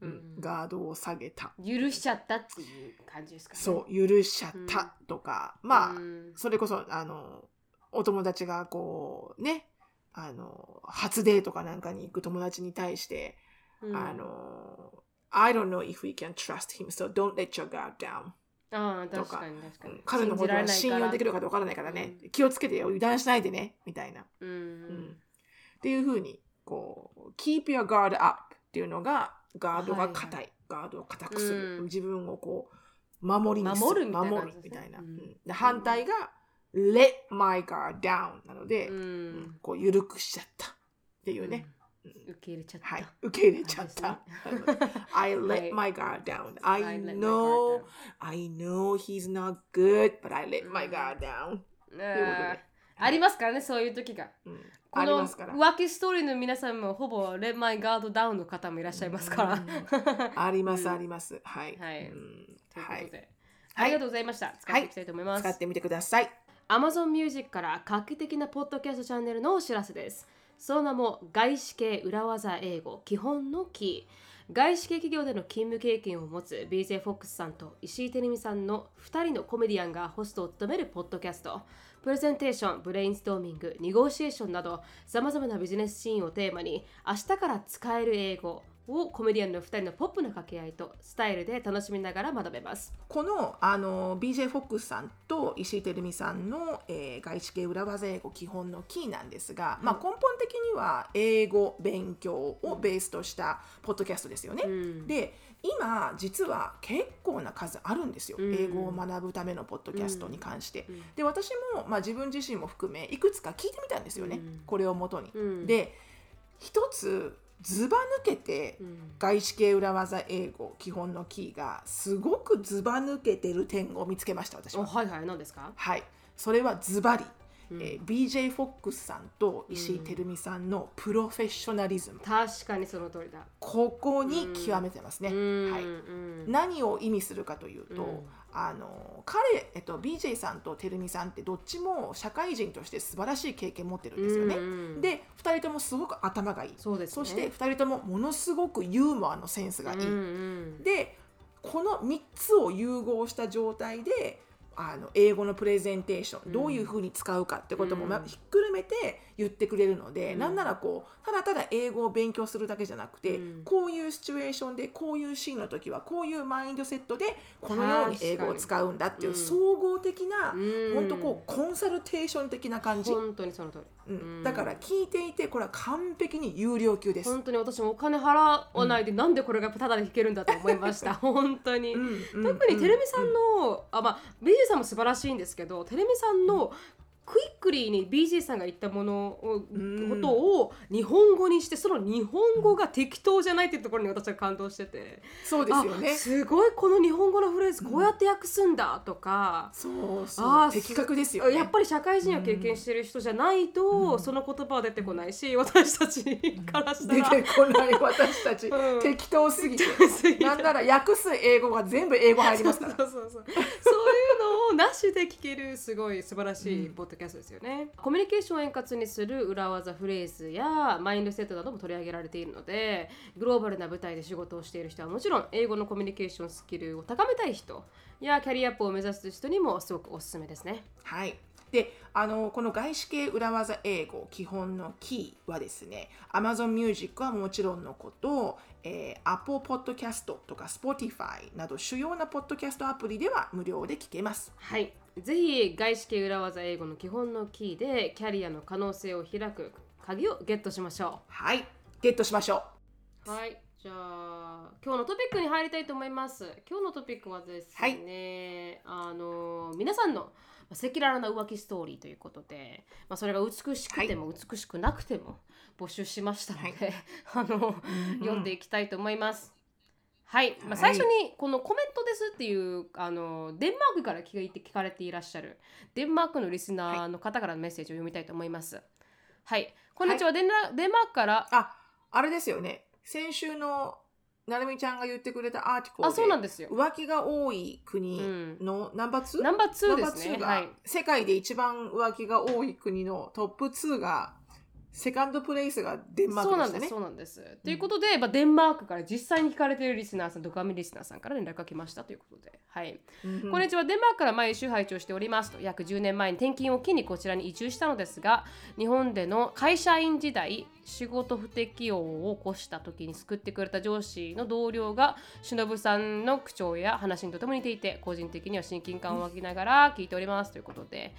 Speaker 1: うん。
Speaker 2: うん
Speaker 1: うん
Speaker 2: ガードを下げた。
Speaker 1: 許しちゃったっていう感じですかね。
Speaker 2: そう、許しちゃったとか、まあ、
Speaker 1: うん。
Speaker 2: それこそ、あの、お友達がこう、ね、あの、初デートかなんかに行く友達に対して、
Speaker 1: うん。
Speaker 2: あの、I don't know if we can trust him, so don't let your guard down.
Speaker 1: ああ
Speaker 2: とか。
Speaker 1: 確かに確かに。
Speaker 2: 彼のことは信用できるかどうかわからないから。ね、気をつけてよ、油断しないでね、みたいな。
Speaker 1: うん。
Speaker 2: うん。っていうふうにこう keep your guard up っていうのがガードが硬い、ガードを硬くする、
Speaker 1: うん。
Speaker 2: 自分をこう守りにす
Speaker 1: 守るみたいなね。
Speaker 2: るみたいな、
Speaker 1: うん。
Speaker 2: うん。で反対が let my guard down なので、
Speaker 1: う
Speaker 2: うん
Speaker 1: ん
Speaker 2: こう緩くしちゃったっていうね、
Speaker 1: うん。受け入れちゃった。
Speaker 2: はい。受け入れちゃった、I
Speaker 1: は
Speaker 2: let
Speaker 1: い
Speaker 2: my guard down.
Speaker 1: はい
Speaker 2: I know I know he's not good but I let my
Speaker 1: うん。
Speaker 2: guard down、
Speaker 1: down
Speaker 2: いうことで
Speaker 1: ありますからねそういう時が
Speaker 2: うん
Speaker 1: この浮気ストーリーの皆さんもほぼレマイガードダウンの方もいらっしゃいますから。
Speaker 2: あります、
Speaker 1: うん
Speaker 2: あります。はい。
Speaker 1: はい
Speaker 2: うん
Speaker 1: という
Speaker 2: はい。
Speaker 1: ことで、ありがとうございました。使っていきたいと思います。
Speaker 2: 使ってみてください。
Speaker 1: Amazon Music から画期的なポッドキャストチャンネルのお知らせです。その名も外資系裏技英語基本のキー。外資系企業での勤務経験を持つ BJ フォックスさんと石井てるみさんの2人のコメディアンがホストを務めるポッドキャストプレゼンテーション、ブレインストーミング、ネゴシエーションなどさまざまなビジネスシーンをテーマに明日から使える英語をコメディアンの2人のポップな掛け合いとスタイルで楽しみながら学べます。
Speaker 2: このあの BJ フォックスさんと石井てるみさんの、えー外資系裏技英語基本のキーなんですが、まあ、根本的には英語勉強をベースとしたポッドキャストですよね。
Speaker 1: うん
Speaker 2: で今実は結構な数あるんですよ、
Speaker 1: うん。
Speaker 2: 英語を学ぶためのポッドキャストに関して。
Speaker 1: うん。
Speaker 2: で私も、まあ、自分自身も含めいくつか聞いてみたんですよね、
Speaker 1: うん。
Speaker 2: これをもとに。
Speaker 1: うん。
Speaker 2: で一つずば抜けて
Speaker 1: うん。
Speaker 2: 外資系裏技英語基本のキーがすごくずば抜けてる点を見つけました私は。
Speaker 1: おはいはい。何ですか、
Speaker 2: はい、それはズバリ、
Speaker 1: うん。
Speaker 2: えー BJ フォックスさんと石井てるみさんのプロフェッショナリズム、
Speaker 1: 確かにその通りだ。
Speaker 2: ここに極めてますね。
Speaker 1: うん。
Speaker 2: はい。
Speaker 1: うん
Speaker 2: 何を意味するかというと、
Speaker 1: うん。
Speaker 2: あの彼、えっと、BJ さんとてるみさんってどっちも社会人として素晴らしい経験持ってるんですよね。
Speaker 1: うんうん
Speaker 2: で2人ともすごく頭がいい。
Speaker 1: そうですね。
Speaker 2: そして2人ともものすごくユーモアのセンスがいい。
Speaker 1: うんうん。
Speaker 2: でこの3つを融合した状態であの英語のプレゼンテーション、
Speaker 1: うん
Speaker 2: どういうふうに使うかってことも、
Speaker 1: うん。
Speaker 2: まひっくるめて言ってくれるので、
Speaker 1: うん。
Speaker 2: なんならこうただただ英語を勉強するだけじゃなくて、
Speaker 1: うん。
Speaker 2: こういうシチュエーションでこういうシーンの時はこういうマインドセットでこのように英語を使うんだっていう
Speaker 1: うん。
Speaker 2: 総合的な、
Speaker 1: うん。
Speaker 2: 本当こうコンサルテーション的な感じ、
Speaker 1: 本当にその通り。
Speaker 2: うん。
Speaker 1: うん。
Speaker 2: だから聞いていてこれは完璧に有料級です。
Speaker 1: 本当に私もお金払わないで、なんでこれがタダで弾けるんだと思いました。本当に。特にてるみさんの、あまあ BJ さんも素晴らしいんですけどてるみさんのクイックリーに BJ さんが言ったものを、
Speaker 2: ん。
Speaker 1: ことを日本語にしてその日本語が適当じゃないっていうところに私は感動してて、
Speaker 2: そうですよね。
Speaker 1: あ。すごいこの日本語のフレーズこうやって訳すんだとか、
Speaker 2: そうそう。
Speaker 1: あー
Speaker 2: 的確ですよね。
Speaker 1: やっぱり社会人を経験してる人じゃないと、
Speaker 2: うん。
Speaker 1: その言葉は出てこないし私たちからしたら、
Speaker 2: 出てこない私たち、
Speaker 1: うん。
Speaker 2: 適当
Speaker 1: すぎて。
Speaker 2: なんなら訳す英語が全部英語入りますから。
Speaker 1: そうそうそう。そういうのをなしで聞けるすごい素晴らしい
Speaker 2: うん。
Speaker 1: ポッドキャストですよね、コミュニケーションを円滑にする裏技フレーズやマインドセットなども取り上げられているのでグローバルな舞台で仕事をしている人はもちろん英語のコミュニケーションスキルを高めたい人やキャリアアップを目指す人にもすごくおすすめですね。
Speaker 2: はい。であのこの外資系裏技英語基本のキーはですね Amazon Music はもちろんのこと、えー Apple Podcast とか Spotify など主要なポッドキャストアプリでは無料で聞けます。
Speaker 1: はい。ぜひ外資系裏技英語の基本のキーでキャリアの可能性を開く鍵をゲットしましょう。
Speaker 2: はい。ゲットしましょ
Speaker 1: はい、じゃあ今日のトピックに入りたいと思います。今日のトピックはですね、あの皆さんの赤裸々な浮気ストーリーということで、まあ、それが美しくても美しくなくても募集しましたので、あの
Speaker 2: う
Speaker 1: 読んでいきたいと思います。はい、まあ、
Speaker 2: はい。
Speaker 1: 最初にこのコメントですっていうあのデンマークから聞いて聞かれていらっしゃるデンマークのリスナーの方からのメッセージを読みたいと思います。はい、こんにちは、デンラデンマークから
Speaker 2: ああれですよね。先週のなるみちゃんが言ってくれたアーティコル
Speaker 1: あそうなんですよ。
Speaker 2: 浮気が多い国
Speaker 1: うん
Speaker 2: のナンバー 2?
Speaker 1: ナンバー2ですね。
Speaker 2: ナンバー2が
Speaker 1: はい。
Speaker 2: 世界で一番浮気が多い国のトップ2がセカンドプレイスがデンマークでしたね。
Speaker 1: そうなんです。ということで、まあ、デンマークから実際に聞かれているリスナーさん、ドカミリスナーさんから連絡が来ましたということで。はい。
Speaker 2: うん
Speaker 1: こんにちは、デンマークから毎週拝聴しておりますと。約10年前に転勤を機にこちらに移住したのですが、日本での会社員時代、仕事不適応を起こした時に救ってくれた上司の同僚が、忍さんの口調や話にとても似ていて、個人的には親近感を湧きながら聞いておりますということで、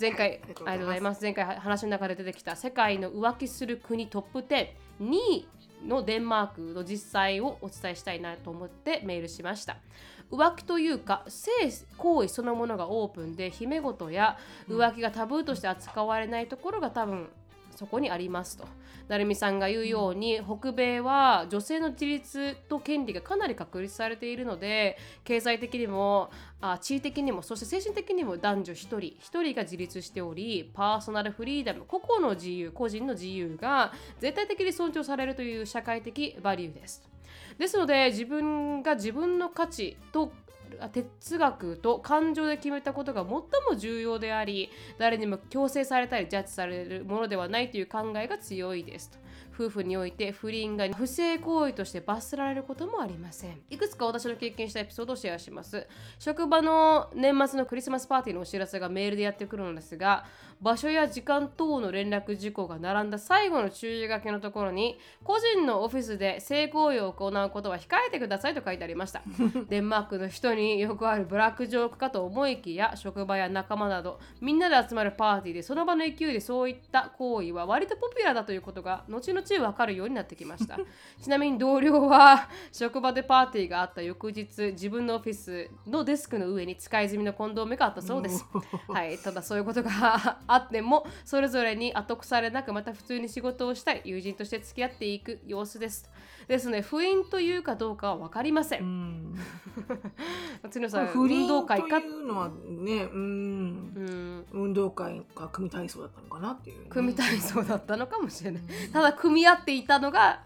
Speaker 1: 前回、
Speaker 2: はいありがとうございます
Speaker 1: ありがとうございます。前回話の中で出てきた世界の浮気する国トップ10、2位のデンマークの実際をお伝えしたいなと思ってメールしました。浮気というか性行為そのものがオープンで姫事や浮気がタブーとして扱われないところが多分そこにありますと。成美さんが言うように北米は女性の自立と権利がかなり確立されているので経済的にもあ地位的にもそして精神的にも男女一人一人が自立しておりパーソナルフリーダム個々の自由個人の自由が絶対的に尊重されるという社会的バリューです。ですので自分が自分の価値と哲学と感情で決めたことが最も重要であり誰にも強制されたりジャッジされるものではないという考えが強いですと。夫婦において不倫が不正行為として罰せられることもありません。いくつか私の経験したエピソードをシェアします。職場の年末のクリスマスパーティーのお知らせがメールでやってくるのですが場所や時間等の連絡事項が並んだ最後の注意書きのところに個人のオフィスで性行為を行うことは控えてくださいと書いてありました。デンマークの人によくあるブラックジョークかと思いきや職場や仲間などみんなで集まるパーティーでその場の勢いでそういった行為は割とポピュラーだということが後々分かるようになってきました。ちなみに同僚は職場でパーティーがあった翌日自分のオフィスのデスクの上に使い済みのコンドームがあったそうです。はい、ただそういうことがあってもそれぞれに後腐れなくまた普通に仕事をしたい友人として付き合っていく様子です。ですね不倫というかどうかは分かりません、
Speaker 2: うん。
Speaker 1: つさん運動会か
Speaker 2: というのはね、うん。
Speaker 1: うん。
Speaker 2: 運動会か組体操だったのかなっていうね、
Speaker 1: 組体操だったのかもしれない。ただ組み合っていたのが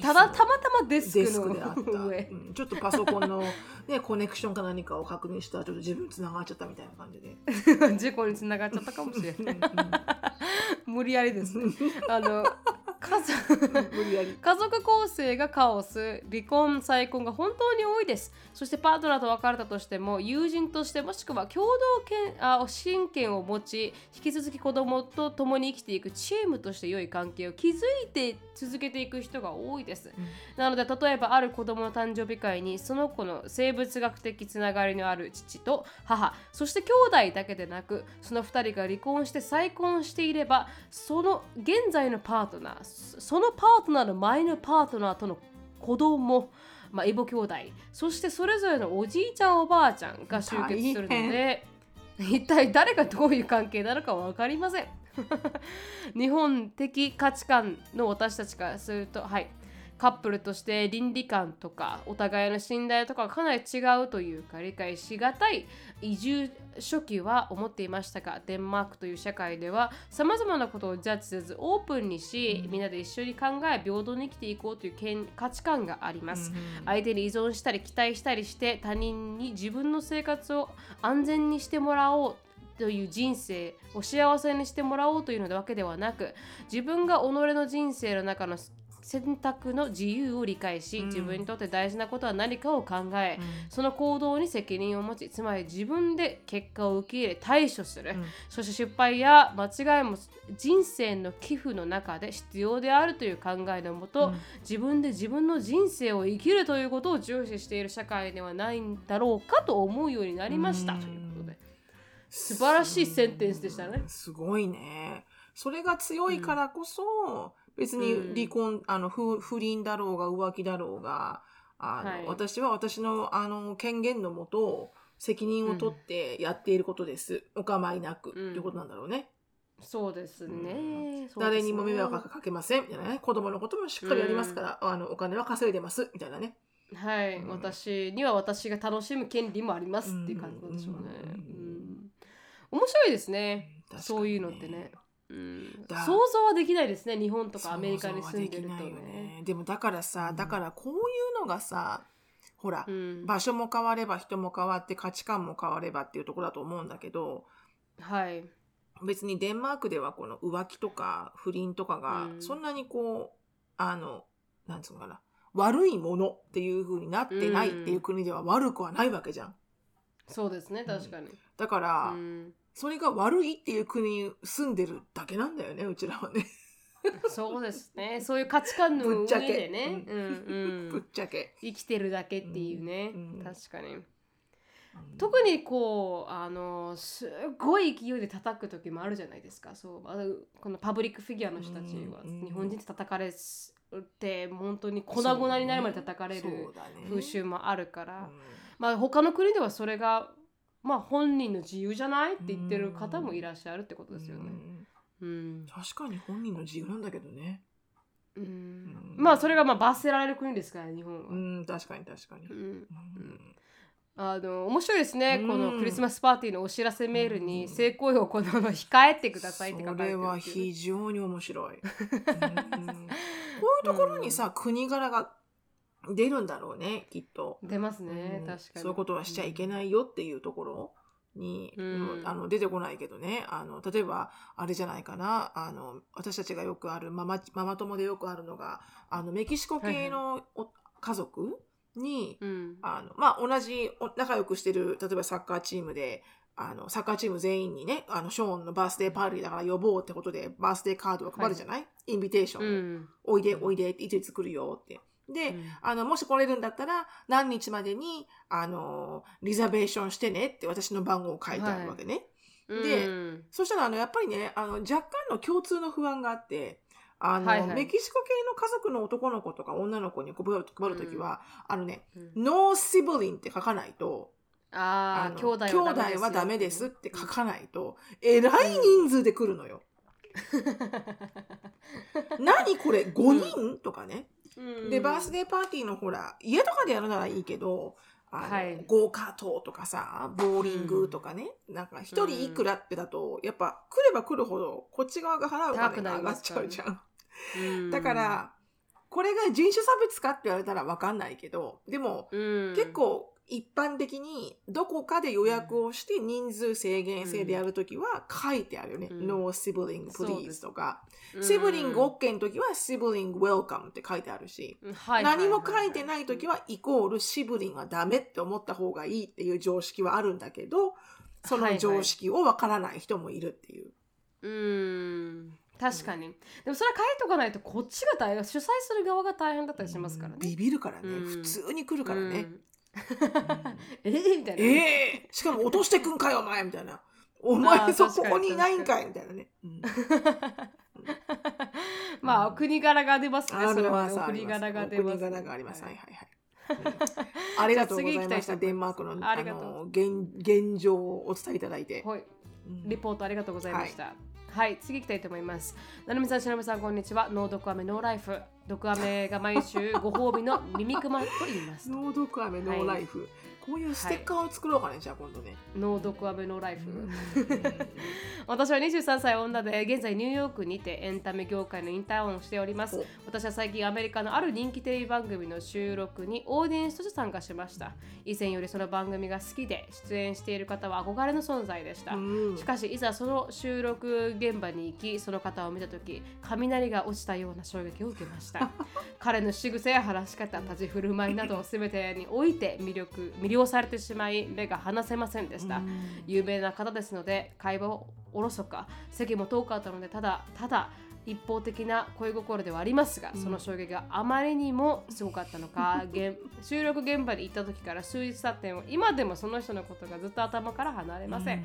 Speaker 1: ただたまたまデス
Speaker 2: デ
Speaker 1: ク
Speaker 2: であった、
Speaker 1: 上。
Speaker 2: うん。ちょっとパソコンの、ね、コネクションか何かを確認したらちょっと自分つながっちゃったみたいな感じで、
Speaker 1: 事故につながっちゃったかもしれない。
Speaker 2: うん
Speaker 1: 無理やりですね。あの家族
Speaker 2: 無理やり。
Speaker 1: 家族構成がカオス離婚再婚が本当に多いです。そしてパートナーと別れたとしても友人としてもしくは共同権あ親権を持ち引き続き子供と共に生きていくチームとして良い関係を築いて続けていく人が多いです、なので例えばある子供の誕生日会にその子の生物学的つながりのある父と母そして兄弟だけでなくその2人が離婚して再婚していればその現在のパートナーそそのパートナーの前のパートナーとの子供まあ、異母兄弟。そしてそれぞれのおじいちゃんおばあちゃんが集結するので一体誰がどういう関係なのか分かりません。日本的価値観の私たちからするとはいカップルとして倫理観とかお互いの信頼とかがかなり違うというか理解しがたい移住初期は思っていましたがデンマークという社会ではさまざまなことをジャッジせずオープンにし、みんなで一緒に考え平等に生きていこうという見価値観があります、相手に依存したり期待したりして他人に自分の生活を安全にしてもらおうという人生を幸せにしてもらおうというのわけではなく自分が己の人生の中の選択の自由を理解し、
Speaker 2: うん。
Speaker 1: 自分にとって大事なことは何かを考え、その行動に責任を持ちつまり自分で結果を受け入れ対処する、
Speaker 2: うん。
Speaker 1: そして失敗や間違いも人生の寄付の中で必要であるという考えのもと、
Speaker 2: うん。
Speaker 1: 自分で自分の人生を生きるということを重視している社会ではないんだろうかと思うようになりました、
Speaker 2: うん。
Speaker 1: ということで。素晴らしいセンテンスでしたね。
Speaker 2: すごいね。それが強いからこそ、別に離婚、あの不不倫だろうが浮気だろうがあの、
Speaker 1: はい。
Speaker 2: 私は私のあの権限のもと責任を取ってやっていることです、お構いなく、
Speaker 1: ん。
Speaker 2: ということなんだろうね。
Speaker 1: そうですね。
Speaker 2: 誰にも迷惑はかけません。みたいなね。子供のこともしっかりやりますから、あのお金は稼いでます。みたいなね。
Speaker 1: はい、
Speaker 2: うん。
Speaker 1: 私には私が楽しむ権利もありますっていう感じでしょうね。
Speaker 2: うん。
Speaker 1: うん。面白いですね。そういうのってね。うん、
Speaker 2: だ
Speaker 1: 想像はできないですね。日本とかアメリカに住んでるとね。
Speaker 2: ねでもだからさ、
Speaker 1: うん
Speaker 2: だからこういうのがさほら、
Speaker 1: うん、
Speaker 2: 場所も変われば人も変わって価値観も変わればっていうところだと思うんだけど
Speaker 1: はい。
Speaker 2: 別にデンマークではこの浮気とか不倫とかが
Speaker 1: うん
Speaker 2: そんなにこう、あのなんつうのかな悪いものっていう風になってないっていう国では悪くはないわけじゃん。
Speaker 1: そうですね、確かに。
Speaker 2: だから、
Speaker 1: うん、
Speaker 2: それが悪いっていう国に住んでるだけなんだよねうちらはね。
Speaker 1: そうですね。そういう価値観の上
Speaker 2: ぶっちゃけ。
Speaker 1: でね、うんう
Speaker 2: ぶっ
Speaker 1: ん、
Speaker 2: ちゃけ。
Speaker 1: 生きてるだけっていうね、
Speaker 2: うんうん。
Speaker 1: 確かに。特にこうあのすごい勢いで叩く時もあるじゃないですか。そうあのこのパブリックフィギュアの人たちは、
Speaker 2: うん
Speaker 1: 日本人って叩かれて本当に粉々になるまで叩かれる風習もあるから、
Speaker 2: うん。
Speaker 1: まあ他の国ではそれがまあ本人の自由じゃないって言ってる方もいらっしゃるってことですよね。
Speaker 2: うん
Speaker 1: うん
Speaker 2: 確かに本人の自由なんだけどね。
Speaker 1: うん
Speaker 2: ん
Speaker 1: まあそれがまあ罰せられる国ですから日本は。
Speaker 2: うん、確かに確かに。
Speaker 1: うん
Speaker 2: うん
Speaker 1: あの面白いですね、
Speaker 2: うん
Speaker 1: このクリスマスパーティーのお知らせメールに性行為を行うのを控えてくださいって書かれてる
Speaker 2: それは非常に面白い。うんこういうところにさ、国柄が出るんだろうね、きっと。
Speaker 1: 出ますね、
Speaker 2: うん。
Speaker 1: 確かに。
Speaker 2: そういうことはしちゃいけないよっていうところに、
Speaker 1: うん。
Speaker 2: あの出てこないけどね。あの例えばあれじゃないかな。あの私たちがよくあるママママ友でよくあるのがあのメキシコ系のお家族に、
Speaker 1: うん。
Speaker 2: あのまあ、同じお仲良くしてる例えばサッカーチームであのサッカーチーム全員にねあのショーンのバースデーパーティーだから呼ぼうってことでバースデーカードを配るじゃない、インビテーションおいでおいでっていついつ来るよって。で、
Speaker 1: うん。
Speaker 2: あの、もし来れるんだったら、何日までに、あの、リザベーションしてねって私の番号を書いてあるわけね。で
Speaker 1: うん。
Speaker 2: そしたら、あの、やっぱりね、あの、若干の共通の不安があって、あの、
Speaker 1: はいはい。
Speaker 2: メキシコ系の家族の男の子とか女の子に配るときは、あのね、
Speaker 1: うん。
Speaker 2: ノーシブリンって書かないと、
Speaker 1: ああ
Speaker 2: の
Speaker 1: 兄弟はダメですよ。
Speaker 2: はダメですって書かないと、えらい人数で来るのよ。何これ ?5 人、とかね。
Speaker 1: うん。
Speaker 2: で、バースデーパーティーのほら、家とかでやるならいいけど、
Speaker 1: はい。
Speaker 2: ゴーカートとかさ、ボーリングとかね、なんか一人いくらってだと、やっぱ来れば来るほど、こっち側が払うお金が上がっちゃうじゃん。
Speaker 1: うん。
Speaker 2: だから、これが人種差別かって言われたらわかんないけど、でも、
Speaker 1: うん。
Speaker 2: 結構一般的にどこかで予約をして人数制限制でやるときは書いてあるよね。
Speaker 1: うん。
Speaker 2: No sibling please
Speaker 1: す。
Speaker 2: とか、
Speaker 1: うん。
Speaker 2: シブリング OK のときは sibling welcome って書いてあるし、
Speaker 1: はい
Speaker 2: 何も書いてないときはイコールシブリングはダメって思った方がいいっていう常識はあるんだけど、その常識をわからない人もいるっていう。
Speaker 1: うん。確かに。でもそれは書いとかないとこっちが大変主催する側が大変だったりしますからね。
Speaker 2: ビビるからね。
Speaker 1: うん。
Speaker 2: 普通に来るからね。
Speaker 1: うん えーみたいな
Speaker 2: ええしかも落としてくんかよ、お前みたいな。お
Speaker 1: あ
Speaker 2: 前
Speaker 1: ー
Speaker 2: そこにいないんかいみたいなね。うん
Speaker 1: まあお国柄が出ますねそれは
Speaker 2: ます、あ
Speaker 1: お国。柄が出ます
Speaker 2: お国柄があります。はいはいはい。うんありがとうございました。デンマークの
Speaker 1: あ
Speaker 2: の現現状をお伝えいただいて。
Speaker 1: はい
Speaker 2: うん
Speaker 1: リポートありがとうございました。はい、次行きたいと思います。ななみさん、しのぶさん、こんにちは。ノードクアメノーライフ。ドクアメが毎週ご褒美の耳くまと言います。
Speaker 2: ノードクアメノーライフ。こういうステッカーを作ろうかね、じゃあ今度ね。
Speaker 1: ノードクアメノーライフ。
Speaker 2: うん。
Speaker 1: 私は23歳女で現在ニューヨークにてエンタメ業界のインターンをしております。
Speaker 2: お。
Speaker 1: 私は最近アメリカのある人気テレビ番組の収録にオーディエンスとして参加しました。以前よりその番組が好きで出演している方は憧れの存在でした、
Speaker 2: うん。
Speaker 1: しかしいざその収録現場に行きその方を見た時雷が落ちたような衝撃を受けました。彼の仕草や話し方立ち振る舞いなど全てにおいて魅力魅了されてしまい目が離せませんでした、
Speaker 2: うん。
Speaker 1: 有名な方ですので会話をおろそか席も遠かったのでただただ一方的な恋心ではありますが、
Speaker 2: うん。
Speaker 1: その衝撃があまりにもすごかったのか 現収録現場に行った時から数日経っても今でもその人のことがずっと頭から離れません、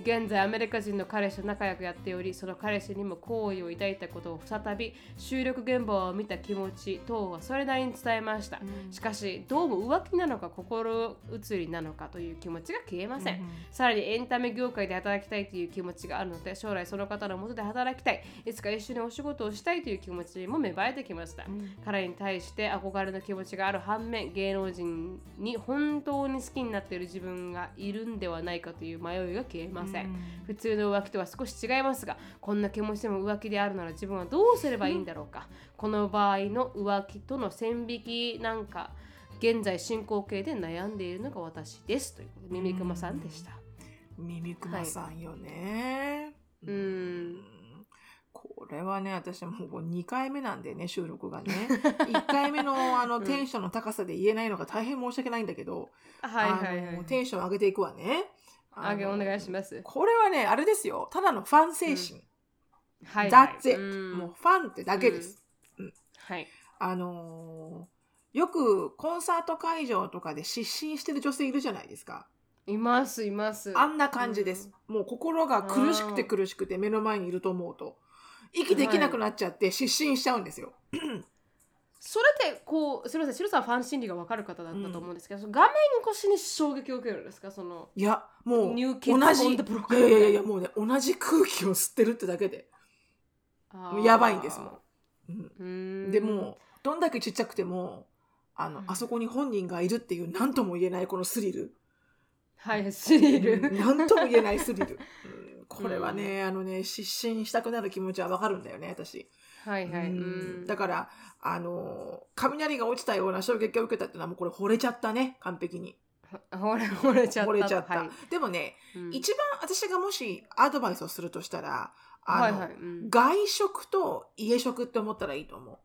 Speaker 1: 現在アメリカ人の彼氏と仲良くやっておりその彼氏にも好意を抱いたことを再び収録現場を見た気持ち等はそれなりに伝えました、
Speaker 2: うん。
Speaker 1: しかしどうも浮気なのか心移りなのかという気持ちが消えません、
Speaker 2: うん
Speaker 1: さらにエンタメ業界で働きたいという気持ちがあるので将来その方のもとで働きたい。いつか一緒にお仕事をしたいという気持ちも芽生えてきました、
Speaker 2: うん。
Speaker 1: 彼に対して憧れの気持ちがある反面芸能人に本当に好きになっている自分がいるんではないかという迷いが消えません、普通の浮気とは少し違いますがこんな気持ちでも浮気であるなら自分はどうすればいいんだろうか、この場合の浮気との線引きなんか現在進行形で悩んでいるのが私ですということでミミクマさんでした、
Speaker 2: ミミクマさんよね。
Speaker 1: うん。
Speaker 2: うん。これはね、私もう2回目なんでね、収録がね。1回目のあの
Speaker 1: うん。
Speaker 2: テンションの高さで言えないのが大変申し訳ないんだけど、
Speaker 1: はいはいはい。
Speaker 2: あのテンション上げていくわね。
Speaker 1: あげお願いし
Speaker 2: ま
Speaker 1: ます
Speaker 2: これはね、あれですよ。ただのファン精神。
Speaker 1: はい、はい、
Speaker 2: That's it、
Speaker 1: うん
Speaker 2: もうファンってだけです。
Speaker 1: はい
Speaker 2: あのーよくコンサート会場とかで失神してる女性いるじゃないですか。
Speaker 1: いますいます
Speaker 2: あんな感じです。もう心が苦しくて苦しくて目の前にいると思うと、息できなくなっちゃって失神しちゃうんですよ。
Speaker 1: それってこうすみませんシロさんファン心理が分かる方だったと思うんですけど、その画面越しに衝撃を受けるんですか？その
Speaker 2: いや、もう同じ、いやいやいや、もうね、同じ空気を吸ってるってだけで、やばいんですもん。うん。
Speaker 1: ん。
Speaker 2: でも、どんだけちっちゃくても、あの、
Speaker 1: うん。
Speaker 2: あそこに本人がいるっていう何とも言えないこのスリル。
Speaker 1: はいスリル、
Speaker 2: うん何とも言えないスリル。うん。これはね、あのね、失神したくなる気持ちはわかるんだよね、私。
Speaker 1: はいはい、
Speaker 2: う
Speaker 1: うん。ん、
Speaker 2: だから、あの、雷が落ちたような衝撃を受けたっていうのはもうこれ惚れちゃったね、完璧に。
Speaker 1: 惚れ惚れちゃった。
Speaker 2: 惚れちゃった、
Speaker 1: はい。
Speaker 2: でもね、
Speaker 1: うん。
Speaker 2: 一番私がもしアドバイスをするとしたらあの、
Speaker 1: はいはい。うん。
Speaker 2: 外食と家食って思ったらいいと思う。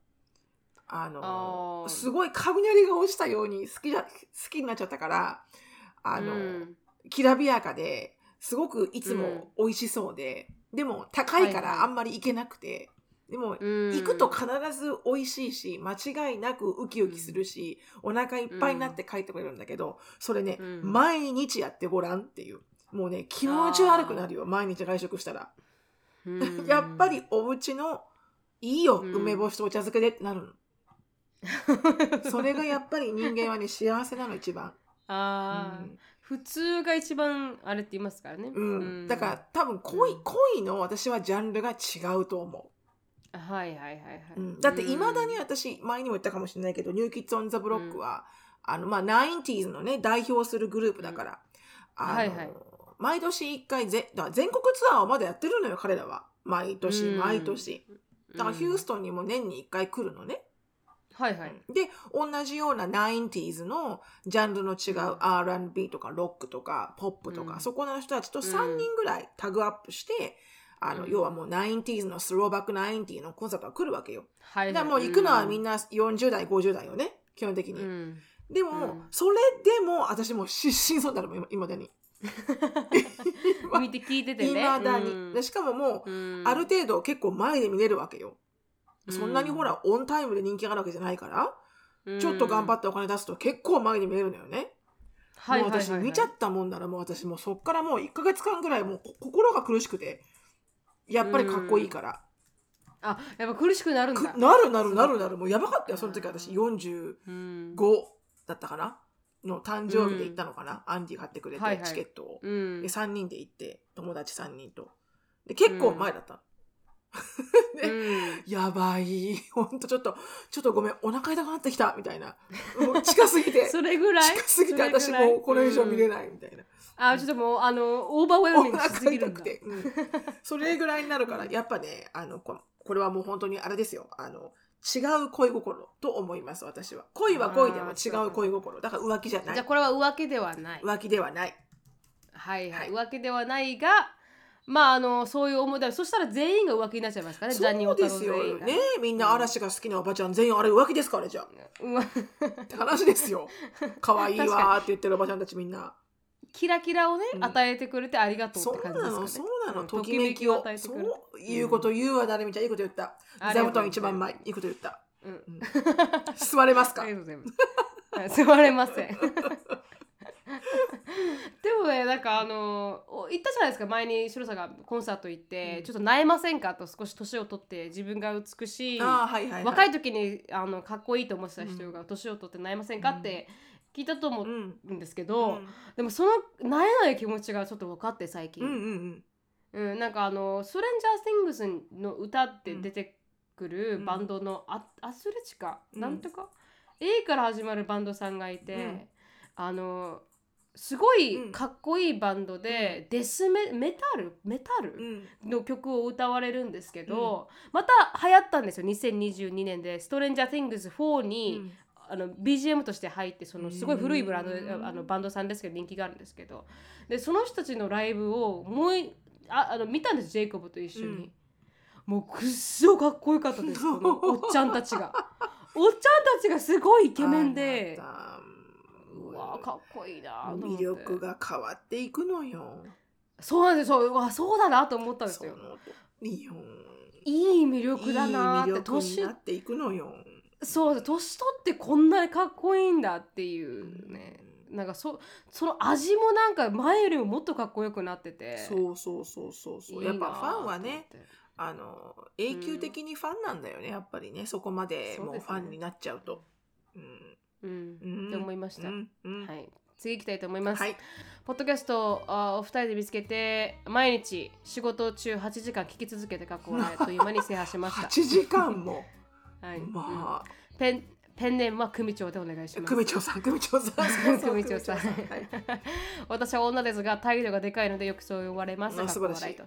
Speaker 2: あの
Speaker 1: あー。
Speaker 2: すごい雷が落ちたように好きだ好きになっちゃったからあの、
Speaker 1: うん。
Speaker 2: きらびやかですごくいつも美味しそうで、でも高いからあんまり行けなくて、でも
Speaker 1: うん。
Speaker 2: 行くと必ず美味しいし間違いなくウキウキするし、お腹いっぱいになって帰ってくれるんだけどそれね、
Speaker 1: うん。
Speaker 2: 毎日やってごらんっていう。もうね気持ち悪くなるよ毎日外食したら、
Speaker 1: うん。
Speaker 2: やっぱりお家のいいよ、
Speaker 1: うん。
Speaker 2: 梅干しとお茶漬けでってなるの。それがやっぱり人間はね幸せなの一番、
Speaker 1: あー。
Speaker 2: うん。
Speaker 1: 普通が一番あれって言いますからね。
Speaker 2: うん、だから多分恋,、
Speaker 1: うん。
Speaker 2: 恋の私はジャンルが違うと思
Speaker 1: ら。はいはいはいはい。
Speaker 2: う、うん。だっていまだに私前にも言ったかもしれないけど「ニューキッズ・オン・ザ・ブロックは」あのまあ 90s のね代表するグループだから、あの
Speaker 1: はいはい。
Speaker 2: 毎年1回ぜだ全国ツアーをまだやってるのよ彼らは。毎年
Speaker 1: うん。
Speaker 2: 毎年。だからヒュース
Speaker 1: ト
Speaker 2: トンにも年に1回来るのね、
Speaker 1: はいはい。
Speaker 2: で同じような 90s のジャンルの違う R&B とかロックとかポップとか、
Speaker 1: うん。
Speaker 2: そこの人たちと3人ぐらいタグアップして、あの
Speaker 1: うん
Speaker 2: 要はもう 90s のスローバック90のコンサートが来るわけよ。
Speaker 1: はいはい。
Speaker 2: だからもう行くのはみん
Speaker 1: な。
Speaker 2: な40代50代よね基本的に。
Speaker 1: うん。
Speaker 2: でも、
Speaker 1: うん
Speaker 2: それでも私もう失神そうになるもんいまだに。
Speaker 1: 見て聞いてて
Speaker 2: い
Speaker 1: ね。
Speaker 2: まだに、
Speaker 1: うん
Speaker 2: でしかももう、
Speaker 1: うん
Speaker 2: ある程度結構前で見れるわけよ。そんなにほら、オンタイムで人気があるわけじゃないから、ちょっと頑張
Speaker 1: っ
Speaker 2: ってお金出すと結構前に見れるのよね。
Speaker 1: はいはいはいはい
Speaker 2: もう私見ちゃったもんならもう私もうそっからもう1ヶ月間ぐらいもうこ心が苦しくて、やっぱりかっこいいから。
Speaker 1: あ、やっぱ苦しくなるん
Speaker 2: く
Speaker 1: だ。
Speaker 2: なるなるなるなる。もうやばかったよ、その時私45
Speaker 1: うん。
Speaker 2: だったかな？の誕生日で行ったのかな、アンディ買ってくれて、
Speaker 1: はいはい
Speaker 2: チケットを。
Speaker 1: うん
Speaker 2: で、3人で行って、友達3人と。で、結構前だったの。で
Speaker 1: うん
Speaker 2: やばい。ほんとちょっと、ちょっとごめん、お腹痛くなってきた、みたいな。もう 近すぎて。
Speaker 1: それぐらい？
Speaker 2: 近すぎて私もうこれ以上見れ
Speaker 1: うん
Speaker 2: ないみたいな。
Speaker 1: あ、ちょっともう、あの、オーバーウェル
Speaker 2: お
Speaker 1: ミングしす
Speaker 2: 腹
Speaker 1: ぎる
Speaker 2: て。うんそれぐらいになるから、やっぱね、あの、ここれはもう本当にあれですよ。あの、違う恋心と思います、私は。恋は恋でも違う恋心。だから浮気じゃない。
Speaker 1: じゃあこれは浮気ではない。
Speaker 2: 浮気ではない。
Speaker 1: はいはい、
Speaker 2: は
Speaker 1: 浮気ではないが、まああのそういう思いだ。そしたら全員が浮気になっちゃいますからね。ザニ
Speaker 2: そう
Speaker 1: オタロ
Speaker 2: ですよ
Speaker 1: 全員。が
Speaker 2: ねみんな嵐が好きなおばちゃん全員あれ浮気ですかあれじゃあ。
Speaker 1: うわ
Speaker 2: って話ですよ。可愛いわーって言ってるおばちゃんたちみんな。
Speaker 1: キラキラをね、
Speaker 2: うん
Speaker 1: 与えてくれてありがとう
Speaker 2: そう
Speaker 1: って感じ
Speaker 2: なの、
Speaker 1: ですかね。
Speaker 2: そうなの、
Speaker 1: うん
Speaker 2: ときめきを。
Speaker 1: 与えて
Speaker 2: そ
Speaker 1: くれる
Speaker 2: ういうこと言うわ、誰みちゃん。いいこと言った。座布団一番前。いいこと言った。
Speaker 1: うん
Speaker 2: うん座れますか？
Speaker 1: ありがとうございます。はい座れません。でもね、なんかあのお言ったじゃないですか。前に白さんがコンサート行って、
Speaker 2: うん。
Speaker 1: ちょっと萎えませんかと少し年を取って自分が美しい
Speaker 2: はいはい、はい。
Speaker 1: 若い時にあのかっこいいと思ってた人が年を取って悩ませんかって聞いたと思
Speaker 2: う。
Speaker 1: うんんですけど、
Speaker 2: うん。
Speaker 1: でもその悩えない気持ちがちょっと分かって最近、
Speaker 2: うんうん
Speaker 1: うん。なんかあの「ストレンジャー・シングス」の歌って出てくる
Speaker 2: うん。
Speaker 1: バンドのア,、アスレチカ、
Speaker 2: うん。
Speaker 1: なんとか？A から始まるバンドさんがいて、
Speaker 2: うん。
Speaker 1: あのすご
Speaker 2: うん。
Speaker 1: いかっこいいバンドで、デスメメタル？メタル？の曲を歌われるんですけど、また流行ったんですよ。2022年で「ストレンジャー・ティングス4に」あの BGM として入ってそのすごい古いブランド
Speaker 2: うん。
Speaker 1: あのバンドさんですけど人気があるんですけど。でその人たちのライブをもういああの見たんですジェイコブと一緒に、
Speaker 2: うん。
Speaker 1: もうくっそかっこよかったですこのおっちゃんたちが。おっちゃんたちがすごいイケメンでうわかっこいいな
Speaker 2: 魅力が変わっていくのよ。
Speaker 1: そうなんですよ。うわそうだなと思ったんですよ。
Speaker 2: いいよ。
Speaker 1: いい魅力だなって
Speaker 2: いい魅力に
Speaker 1: 年
Speaker 2: なっていくのよ。
Speaker 1: そう年取ってこんなにかっこいいんだっていうね、なんかそその味もなんか前よりももっとかっこよくなってて。
Speaker 2: そうそうそうそうそう。やっぱファンはね、あの永久的にファンなんだよね、やっぱりね。そこまでもうファンになっちゃうと。うん
Speaker 1: うん。
Speaker 2: うん。
Speaker 1: って思いました。
Speaker 2: うん。うん。
Speaker 1: はい。次行きたいと思います、
Speaker 2: はい。
Speaker 1: ポッドキャストをあお二人で見つけて毎日仕事中8時間聞き続けて過去あっという間に制覇しました。
Speaker 2: 8時間も。
Speaker 1: はい、
Speaker 2: まあ、
Speaker 1: ペンペンネームは組長でお願いします。
Speaker 2: 組長さん組長さん。
Speaker 1: 組長 さん。
Speaker 2: はい。
Speaker 1: 私は女ですが態度がでかいのでよくそう言われます。
Speaker 2: あ素晴らしい。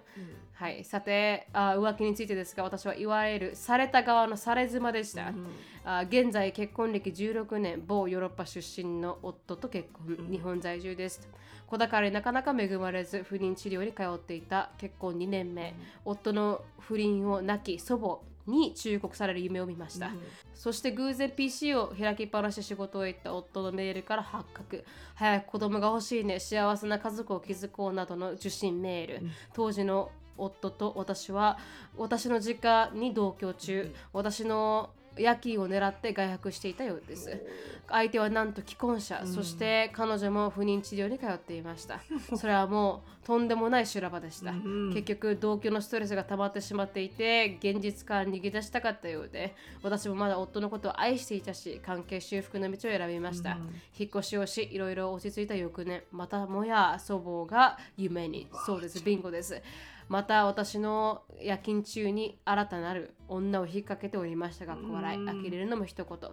Speaker 1: はい、さてあ浮気についてですが私はいわゆるされた側のされ妻でした、
Speaker 2: うん
Speaker 1: あ現在結婚歴16年某ヨーロッパ出身の夫と結婚、
Speaker 2: うん。
Speaker 1: 日本在住です。子宝になかなか恵まれず不妊治療に通っていた。結婚2年目、夫の不倫を亡き祖母に忠告される夢を見ました、そして偶然 PC を開きっぱなしで仕事へ行った夫のメールから発覚。早く子供が欲しいね。幸せな家族を築こうなどの受信メール、
Speaker 2: うん。
Speaker 1: 当時の夫と私は私の実家に同居中、
Speaker 2: うん。
Speaker 1: 私の夜勤を狙って外泊していたようです。相手はなんと既婚者、
Speaker 2: うん。
Speaker 1: そして彼女も不妊治療に通っていました。それはもうとんでもない修羅場でした、
Speaker 2: うん
Speaker 1: 結局同居のストレスが溜まってしまっていて現実から逃げ出したかったようで私もまだ夫のことを愛していたし関係修復の道を選びました、
Speaker 2: うん。
Speaker 1: 引っ越しをしいろいろ落ち着いた翌年またもや祖母が夢に。そうです。ビンゴですまた私の夜勤中に新たなる女を引っ掛けておりましたが笑い
Speaker 2: うん。
Speaker 1: 呆れるのも一言。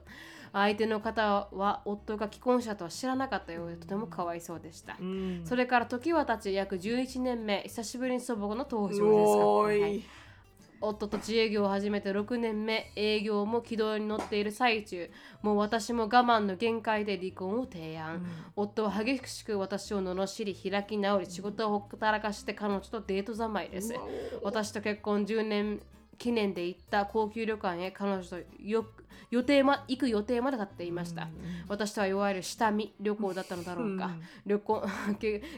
Speaker 1: 相手の方は夫が既婚者とは知らなかったようでとてもかわいそうでした。
Speaker 2: うん。
Speaker 1: それから時は経ち約11年目。久しぶりに祖母の登場です夫と自営業を始めて6年目営業も軌道に乗っている最中もう私も我慢の限界で離婚を提案、夫は激しく私を罵り開き直り仕事をほったらかして彼女とデート三昧です。私と結婚10年記念で行った高級旅館へ彼女とよ予定ま行く予定まで立っていました、私とはいわゆる下見旅行だったのだろうか、旅行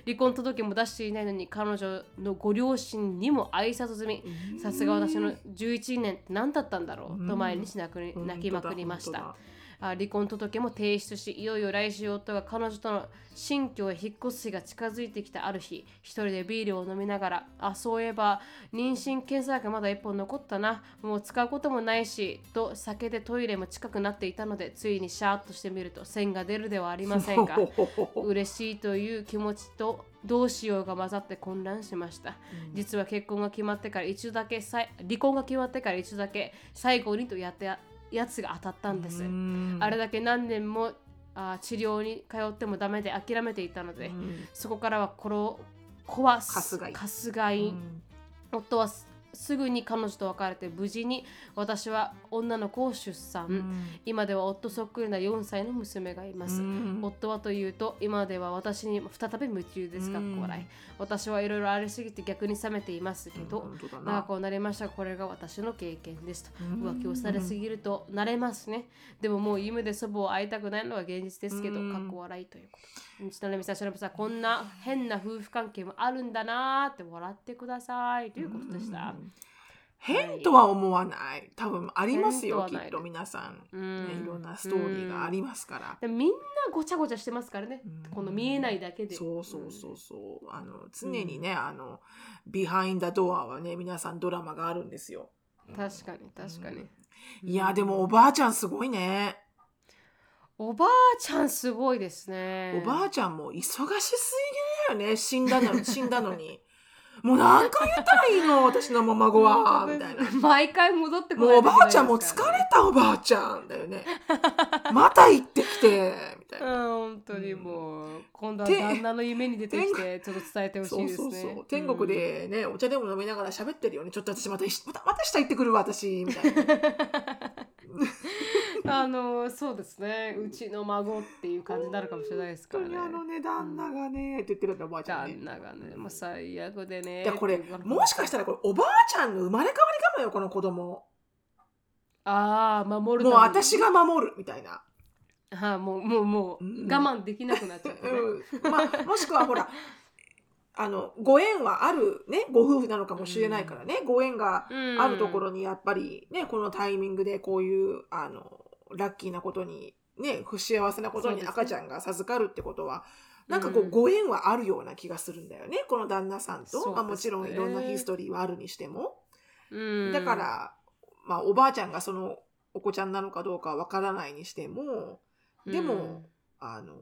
Speaker 1: 離婚届も出していないのに彼女のご両親にも挨拶済み。さすが私の11年って何だったんだろうと毎日泣く泣きまくりました、あ離婚届も提出しいよいよ来週夫が彼女との新居へ引っ越す日が近づいてきたある日一人でビールを飲みながらあそういえば妊娠検査がまだ一本残ったな。もう使うこともないしと酒でトイレも近くなっていたのでついにシャーッとしてみると線が出るではありませんか 嬉しいという気持ちとどうしようが混ざって混乱しました、実は結婚が決まってから一度だけ離婚が決まってから一度だけ最後にとやったやつが当たったんです、あれだけ何年もあ治療に通ってもダメで諦めていたので、そこからはこの子は
Speaker 2: 春日井
Speaker 1: 夫はすすぐに彼女と別れて無事に私は女の子を出産、今では夫そっくりな4歳の娘がいます、夫はというと今では私に再び夢中です。かっこ笑い私はいろいろありすぎて逆に冷めていますけど、長くはなりました。がこれが私の経験ですと。浮気をされすぎると慣れますね。でももう夢で祖母を会いたくないのが現実ですけど
Speaker 2: うん。
Speaker 1: かっこ笑いということ。ちなみにさしのぶさんこんな変な夫婦関係もあるんだなーって笑ってください。ということでした
Speaker 2: 変とは思わない。多分ありますよきっと皆さん、
Speaker 1: うん。
Speaker 2: ね、いろんなストーリーがありますから、
Speaker 1: みんなごちゃごちゃしてますからね。
Speaker 2: うん。
Speaker 1: この見えないだけで。
Speaker 2: そうそうそうそう。あの常にね、あのビハインダドアはね皆さんドラマがあるんですよ。
Speaker 1: 確かに確かに、
Speaker 2: いやでもおばあちゃんすごいね、
Speaker 1: おばあちゃんすごいですね。
Speaker 2: おばあちゃんも忙しすぎだよね。死んだの死んだのにもう何回言ったらいいの？私の孫は。みたいな。
Speaker 1: 毎回戻ってこ
Speaker 2: もうおばあちゃんも疲れたおばあちゃんだよね。また行ってきてみたいな。
Speaker 1: うん本当にもう今度は
Speaker 2: て
Speaker 1: 旦那の夢に出てきてちょっと伝えてほし
Speaker 2: そ
Speaker 1: いうですね。
Speaker 2: そうそう天国でね、お茶でも飲みながら喋ってるよね。ちょっと私またまたまた下行ってくるわ私みたいな
Speaker 1: あのそうですね。うちの孫っていう感じになるかもしれないですからね。
Speaker 2: 本当にあのね旦那がね、って言ってるんだおばあちゃんね。
Speaker 1: 旦那がねもう最悪でね。
Speaker 2: いやこれもしかしたらこれおばあちゃんの生まれ変わりかもよこの子供。
Speaker 1: ああ守る
Speaker 2: もう私が守るみたいな、
Speaker 1: はあ、もうもうもう
Speaker 2: うん。
Speaker 1: 我慢できなくなっちゃってね、
Speaker 2: うん。まあ、もしくはほら あのご縁はあるねご夫婦なのかもしれないからね、ご縁が
Speaker 1: うん
Speaker 2: あるところにやっぱりねこのタイミングでこういうあのラッキーなことにね不幸せなことに赤ちゃんが授かるってことは、なんかこ
Speaker 1: う
Speaker 2: うんご縁はあるような気がするんだよね。この旦那さんと、まあ、もちろんいろんなヒストリーはあるにしても。
Speaker 1: うん。
Speaker 2: だから、まあ、おばあちゃんがそのお子ちゃんなのかどうかわからないにしてもでも、
Speaker 1: うん
Speaker 2: あの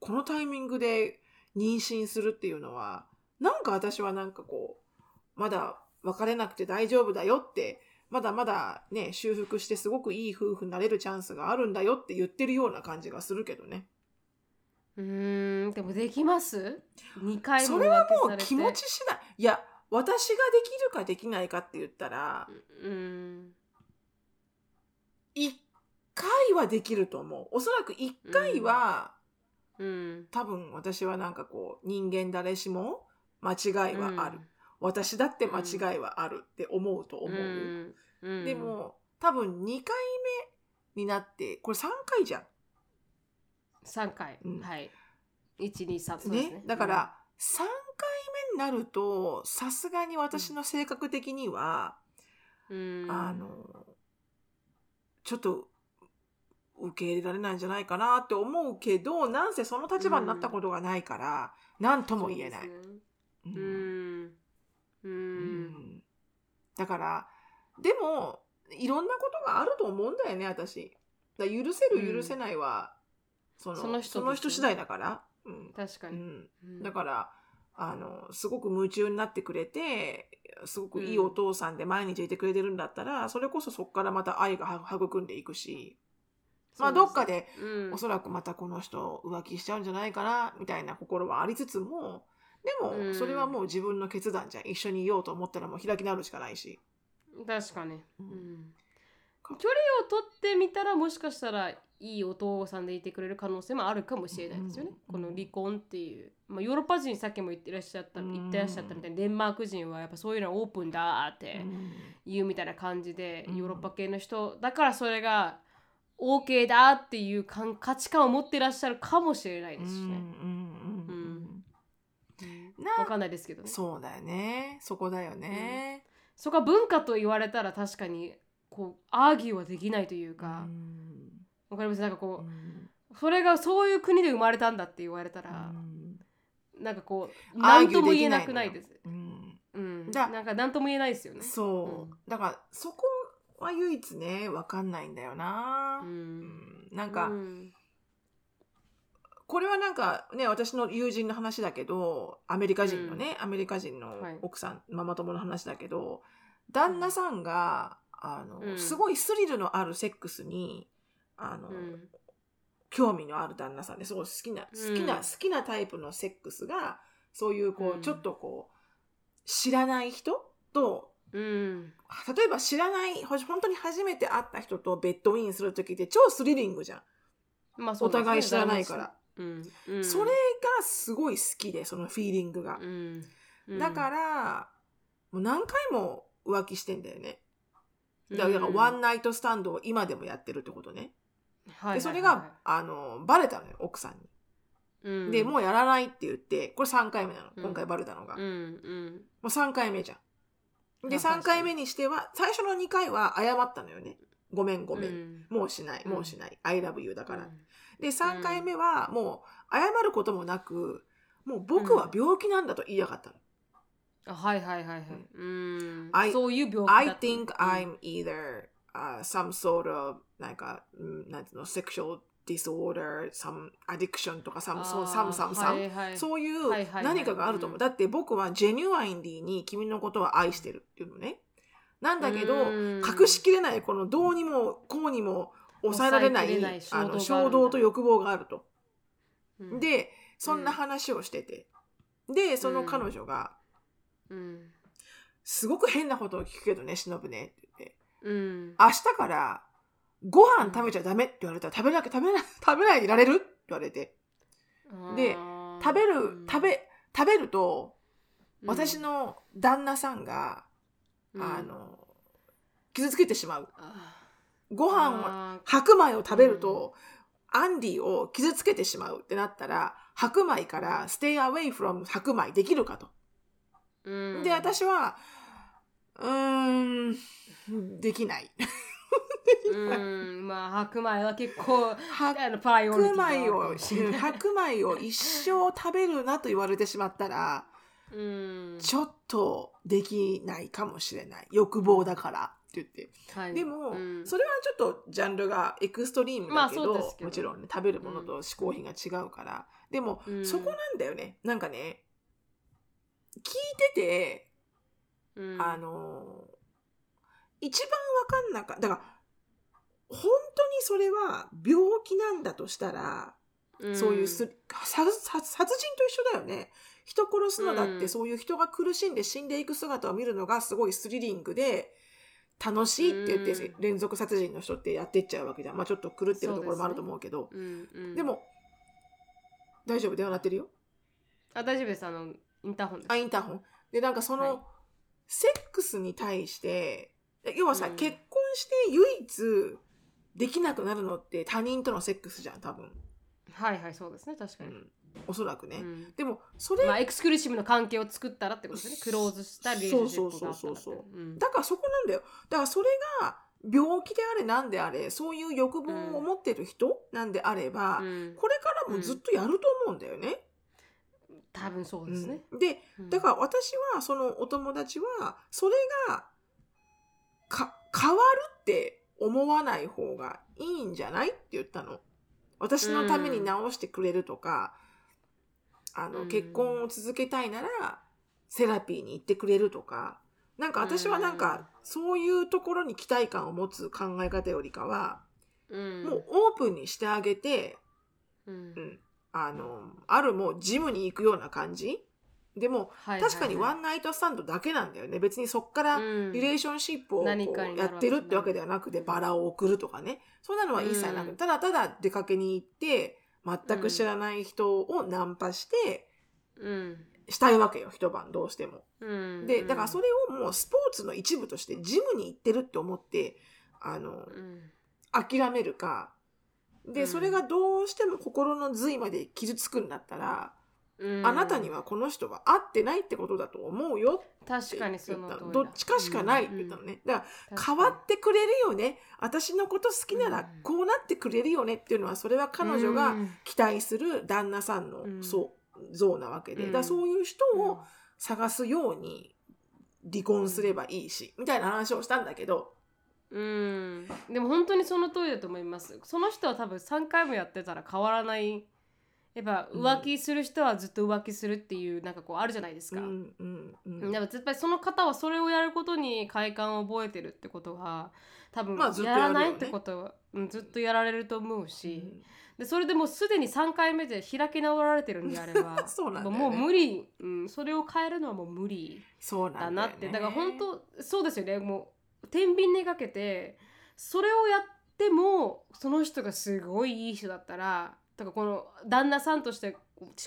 Speaker 2: このタイミングで妊娠するっていうのはなんか私はなんかこうまだ別れなくて大丈夫だよってまだまだね、修復してすごくいい夫婦になれるチャンスがあるんだよって言ってるような感じがするけどね。
Speaker 1: うーんでもできます？2回も
Speaker 2: それはもう
Speaker 1: 浮気
Speaker 2: 持ち次第。いや、私ができるかできないかって言ったら、
Speaker 1: うん
Speaker 2: 一回はできると思う。おそらく一回は、
Speaker 1: うん
Speaker 2: 多分私はなんかこう、人間誰しも間違いはある。私だって間違いはあるって思うと思う。でも、多分2回目になって、これ3回じゃん。
Speaker 1: 3回、
Speaker 2: うん。
Speaker 1: はい。123そうです
Speaker 2: ね。
Speaker 1: ね
Speaker 2: だから、3回目になると、さすがに私の性格的には、
Speaker 1: うん。
Speaker 2: あの、ちょっと、受け入れられないんじゃないかなって思うけど、なんせその立場になったことがないから、なんとも言えない。
Speaker 1: そうね。
Speaker 2: う
Speaker 1: うんんう
Speaker 2: うん。んだから、でも、いろんなことがあると思うんだよね、私。だ許せる、許せないは、その
Speaker 1: その人
Speaker 2: その人次第だから。うん。
Speaker 1: 確かに、
Speaker 2: うん、
Speaker 1: うん。
Speaker 2: だからあのすごく夢中になってくれてすごくいいお父さんで毎日いてくれてるんだったら、それこそそこからまた愛がは育んでいくし、まあどっかで、
Speaker 1: うん。
Speaker 2: おそらくまたこの人浮気しちゃうんじゃないかなみたいな心はありつつもでも
Speaker 1: うん。
Speaker 2: それはもう自分の決断じゃん。一緒にいようと思ったらもう開き直るしかないし。
Speaker 1: 確かに、
Speaker 2: う
Speaker 1: うん。ん距離を取ってみたらもしかしたらいいお父さんでいてくれる可能性もあるかもしれないですよね、
Speaker 2: うん。
Speaker 1: この離婚っていう、まあ、ヨーロッパ人さっきも言ってらっしゃった
Speaker 2: うん。
Speaker 1: 言ってらっしゃったみたいにデンマーク人はやっぱそういうのはオープンだって
Speaker 2: うん。
Speaker 1: 言うみたいな感じで、
Speaker 2: うん。
Speaker 1: ヨーロッパ系の人だからそれが OK だっていう感価値観を持ってらっしゃるかもしれないですしね。
Speaker 2: うん
Speaker 1: わかんないですけどね。
Speaker 2: そうだよね。そこだよね。
Speaker 1: そこは文化と言われたら確かにこうアーギューはできないという
Speaker 2: う
Speaker 1: か、
Speaker 2: ん。
Speaker 1: わかりますなんかこ
Speaker 2: うん。
Speaker 1: うそれがそういう国で生まれたんだって言われた
Speaker 2: う
Speaker 1: ら、
Speaker 2: ん。
Speaker 1: なんかこう何とも言えないくないです。
Speaker 2: うん。
Speaker 1: うん、
Speaker 2: だ
Speaker 1: なんか何とも言えないですよね。
Speaker 2: そう、だからそこは唯一ね分かんないんだよな。
Speaker 1: う、ん、
Speaker 2: うん。なんか、
Speaker 1: うん
Speaker 2: これはなんかね私の友人の話だけどアメリカ人のね、アメリカ人の
Speaker 1: はい。
Speaker 2: 奥さん、ママ友の話だけど旦那さんがあの、
Speaker 1: うん。
Speaker 2: すごいスリルのあるセックスにあの、
Speaker 1: うん。
Speaker 2: 興味のある旦那さんですごい好きな好きな、
Speaker 1: うん
Speaker 2: 好きなタイプのセックスがそういうこう、
Speaker 1: うん。
Speaker 2: ちょっとこう知らない人と
Speaker 1: うん。
Speaker 2: 例えば知らないほ本当に初めて会った人とベッドインする時って超スリリングじゃん、
Speaker 1: まあね。
Speaker 2: お互い知らないから、それがすごい好きでそのフィーリングが、だからもう何回も浮気してんだよね。だからワンナイトスタンドを今でもやってるってことね、でそれがあのバレたのよ奥さんに、
Speaker 1: うん。
Speaker 2: でもうやらないって言ってこれ3回目なの
Speaker 1: うん。
Speaker 2: 今回バレたのが、もう3回目じゃん。で
Speaker 1: あ確かに
Speaker 2: 3回目にしては最初の2回は謝ったのよね。ごめんごめん、
Speaker 1: うん。
Speaker 2: もうしないもうしない、I love you だから、
Speaker 1: うん
Speaker 2: で3回目はもう謝ることもなくもう僕は病気なんだと言いやがったの、
Speaker 1: あはいはいはいはい。うん。
Speaker 2: I-
Speaker 1: そういう病気だ
Speaker 2: I think I'm either、uh, some sort of なんか、うんなんていうの sexual disorder some addiction とか some そう some some some、
Speaker 1: はいはい、
Speaker 2: そういう何かがあると思う。
Speaker 1: うん。
Speaker 2: だって僕はジェニュアインディに君のことは愛してるっていうのね。なんだけど、
Speaker 1: うん。
Speaker 2: 隠しきれないこのどうにもこうにも抑えられないあの
Speaker 1: 衝動
Speaker 2: と欲望があると。
Speaker 1: うん、
Speaker 2: で、そんな話をしてて。で、その彼女が、
Speaker 1: うん。
Speaker 2: すごく変なことを聞くけどね、しのぶねって言って。
Speaker 1: うん。
Speaker 2: 明日からご飯食べちゃダメって言われたら食べなきゃ食べな食べないでいられる？って言われて。で食べる
Speaker 1: うん、
Speaker 2: 食べ、食べると、
Speaker 1: うん
Speaker 2: 私の旦那さんが、
Speaker 1: うん
Speaker 2: あの、傷つけてしまう。
Speaker 1: あ
Speaker 2: ご飯白米を食べると、アンディを傷つけてしまうってなったら、白米から stay away from 白米できるかと。
Speaker 1: ーうん、
Speaker 2: で、私は、うーん、できない。
Speaker 1: うん、まあ白米は結構
Speaker 2: 白米を、白米を一生食べるなと言われてしまったら、
Speaker 1: うん、
Speaker 2: ちょっとできないかもしれない。欲望だから言って。
Speaker 1: はい。
Speaker 2: でも、
Speaker 1: うん。
Speaker 2: それはちょっとジャンルがエクストリームだけど,、
Speaker 1: まあ
Speaker 2: もちろんね食べるものと嗜好品が違うから、でも、
Speaker 1: うん。
Speaker 2: そこなんだよね。なんかね聞いてて、
Speaker 1: うん。
Speaker 2: あの一番わかんなかだから本当にそれは病気なんだとしたら、
Speaker 1: ん。
Speaker 2: そういうす殺殺殺人と一緒だよね。人殺すのだって、
Speaker 1: うん。
Speaker 2: そういう人が苦しんで死んでいく姿を見るのがすごいスリリングで楽しいって言って、
Speaker 1: うん。
Speaker 2: 連続殺人の人ってやってっちゃうわけじゃん。まあちょっと狂ってるところもあると思うけど。
Speaker 1: うんうん。
Speaker 2: でも大丈夫？電話鳴ってるよ？
Speaker 1: あ大丈夫です。あのインターホンです。
Speaker 2: あインターホン？でなんかその、
Speaker 1: はい。
Speaker 2: セックスに対して要はさ、
Speaker 1: うん。
Speaker 2: 結婚して唯一できなくなるのって他人とのセックスじゃん多分、
Speaker 1: はいはいそうですね。確かに、
Speaker 2: うん、おそらくね、
Speaker 1: うん。
Speaker 2: でもそれ、
Speaker 1: まあエクスクルーシブの関係を作ったらってことですね。クローズしたリレーションがあったらって。
Speaker 2: そうそうそうそう
Speaker 1: う。ん。
Speaker 2: だからそこなんだよ。だからそれが病気であれなんであれそういう欲望を持ってる人なんであれば、
Speaker 1: うん。
Speaker 2: これからもずっとやると思うんだよね。
Speaker 1: 多分そうですね、
Speaker 2: うん。で
Speaker 1: うん。
Speaker 2: だから私はそのお友達はそれがか変わるって思わない方がいいんじゃないって言ったの。私のために直してくれるとか、あの
Speaker 1: うん。
Speaker 2: 結婚を続けたいならセラピーに行ってくれるとか。なんか私はなんかそういうところに期待感を持つ考え方よりかは、
Speaker 1: うん。
Speaker 2: もうオープンにしてあげて、
Speaker 1: うん。
Speaker 2: うん、あのあるもうジムに行くような感じ。でも
Speaker 1: はい
Speaker 2: 確かにワ
Speaker 1: ン
Speaker 2: ンナイトスタンドだけなんだよね。別にそっからリレーションシップをやってるってわけではなくて、バラを送るとかね。そんなのは一切なくて、
Speaker 1: うん。
Speaker 2: ただただ出かけに行って、全く知らない人をナンパして、
Speaker 1: うん。
Speaker 2: したいわけよ、一晩どうしても。
Speaker 1: うん。
Speaker 2: で、だからそれをもうスポーツの一部としてジムに行ってるって思って、あの、
Speaker 1: うん。
Speaker 2: 諦めるか。で、
Speaker 1: うん。
Speaker 2: それがどうしても心の髄まで傷つくんだったら、
Speaker 1: うん。
Speaker 2: あなたにはこの人は合ってないってことだと思うよ
Speaker 1: 確かにその通りだ。
Speaker 2: どっちかしかないって言ったのね。だから
Speaker 1: うん
Speaker 2: 変わってくれるよね。私のこと好きなら
Speaker 1: うん。
Speaker 2: こうなってくれるよねっていうのはそれは彼女が
Speaker 1: うん。
Speaker 2: 期待する旦那さんの、
Speaker 1: うん。
Speaker 2: そう像なわけで、
Speaker 1: うん。
Speaker 2: だからそういう人を探すように離婚すればいいし、みたいな話をしたんだけど。
Speaker 1: うん。でも本当にその通りだと思います。その人は多分3回もやってたら変わらないやっぱ
Speaker 2: うん
Speaker 1: 浮気する人はずっと浮気するっていうなんかこうあるじゃないですか、
Speaker 2: うんうんうん
Speaker 1: でも絶対その方はそれをやることに快感を覚えてるってことは多分やらないってことは、うんずっとやられると思うし、
Speaker 2: うん。
Speaker 1: でそれでもうすでに3回目で開き直られてるんであれば
Speaker 2: ね。
Speaker 1: もう無理、うん、それを変えるのはもう無理。
Speaker 2: そうな
Speaker 1: だなってだから本当そうですよね。もう天秤にかけてそれをやってもその人がすごいいい人だったらだからこの旦那さんとして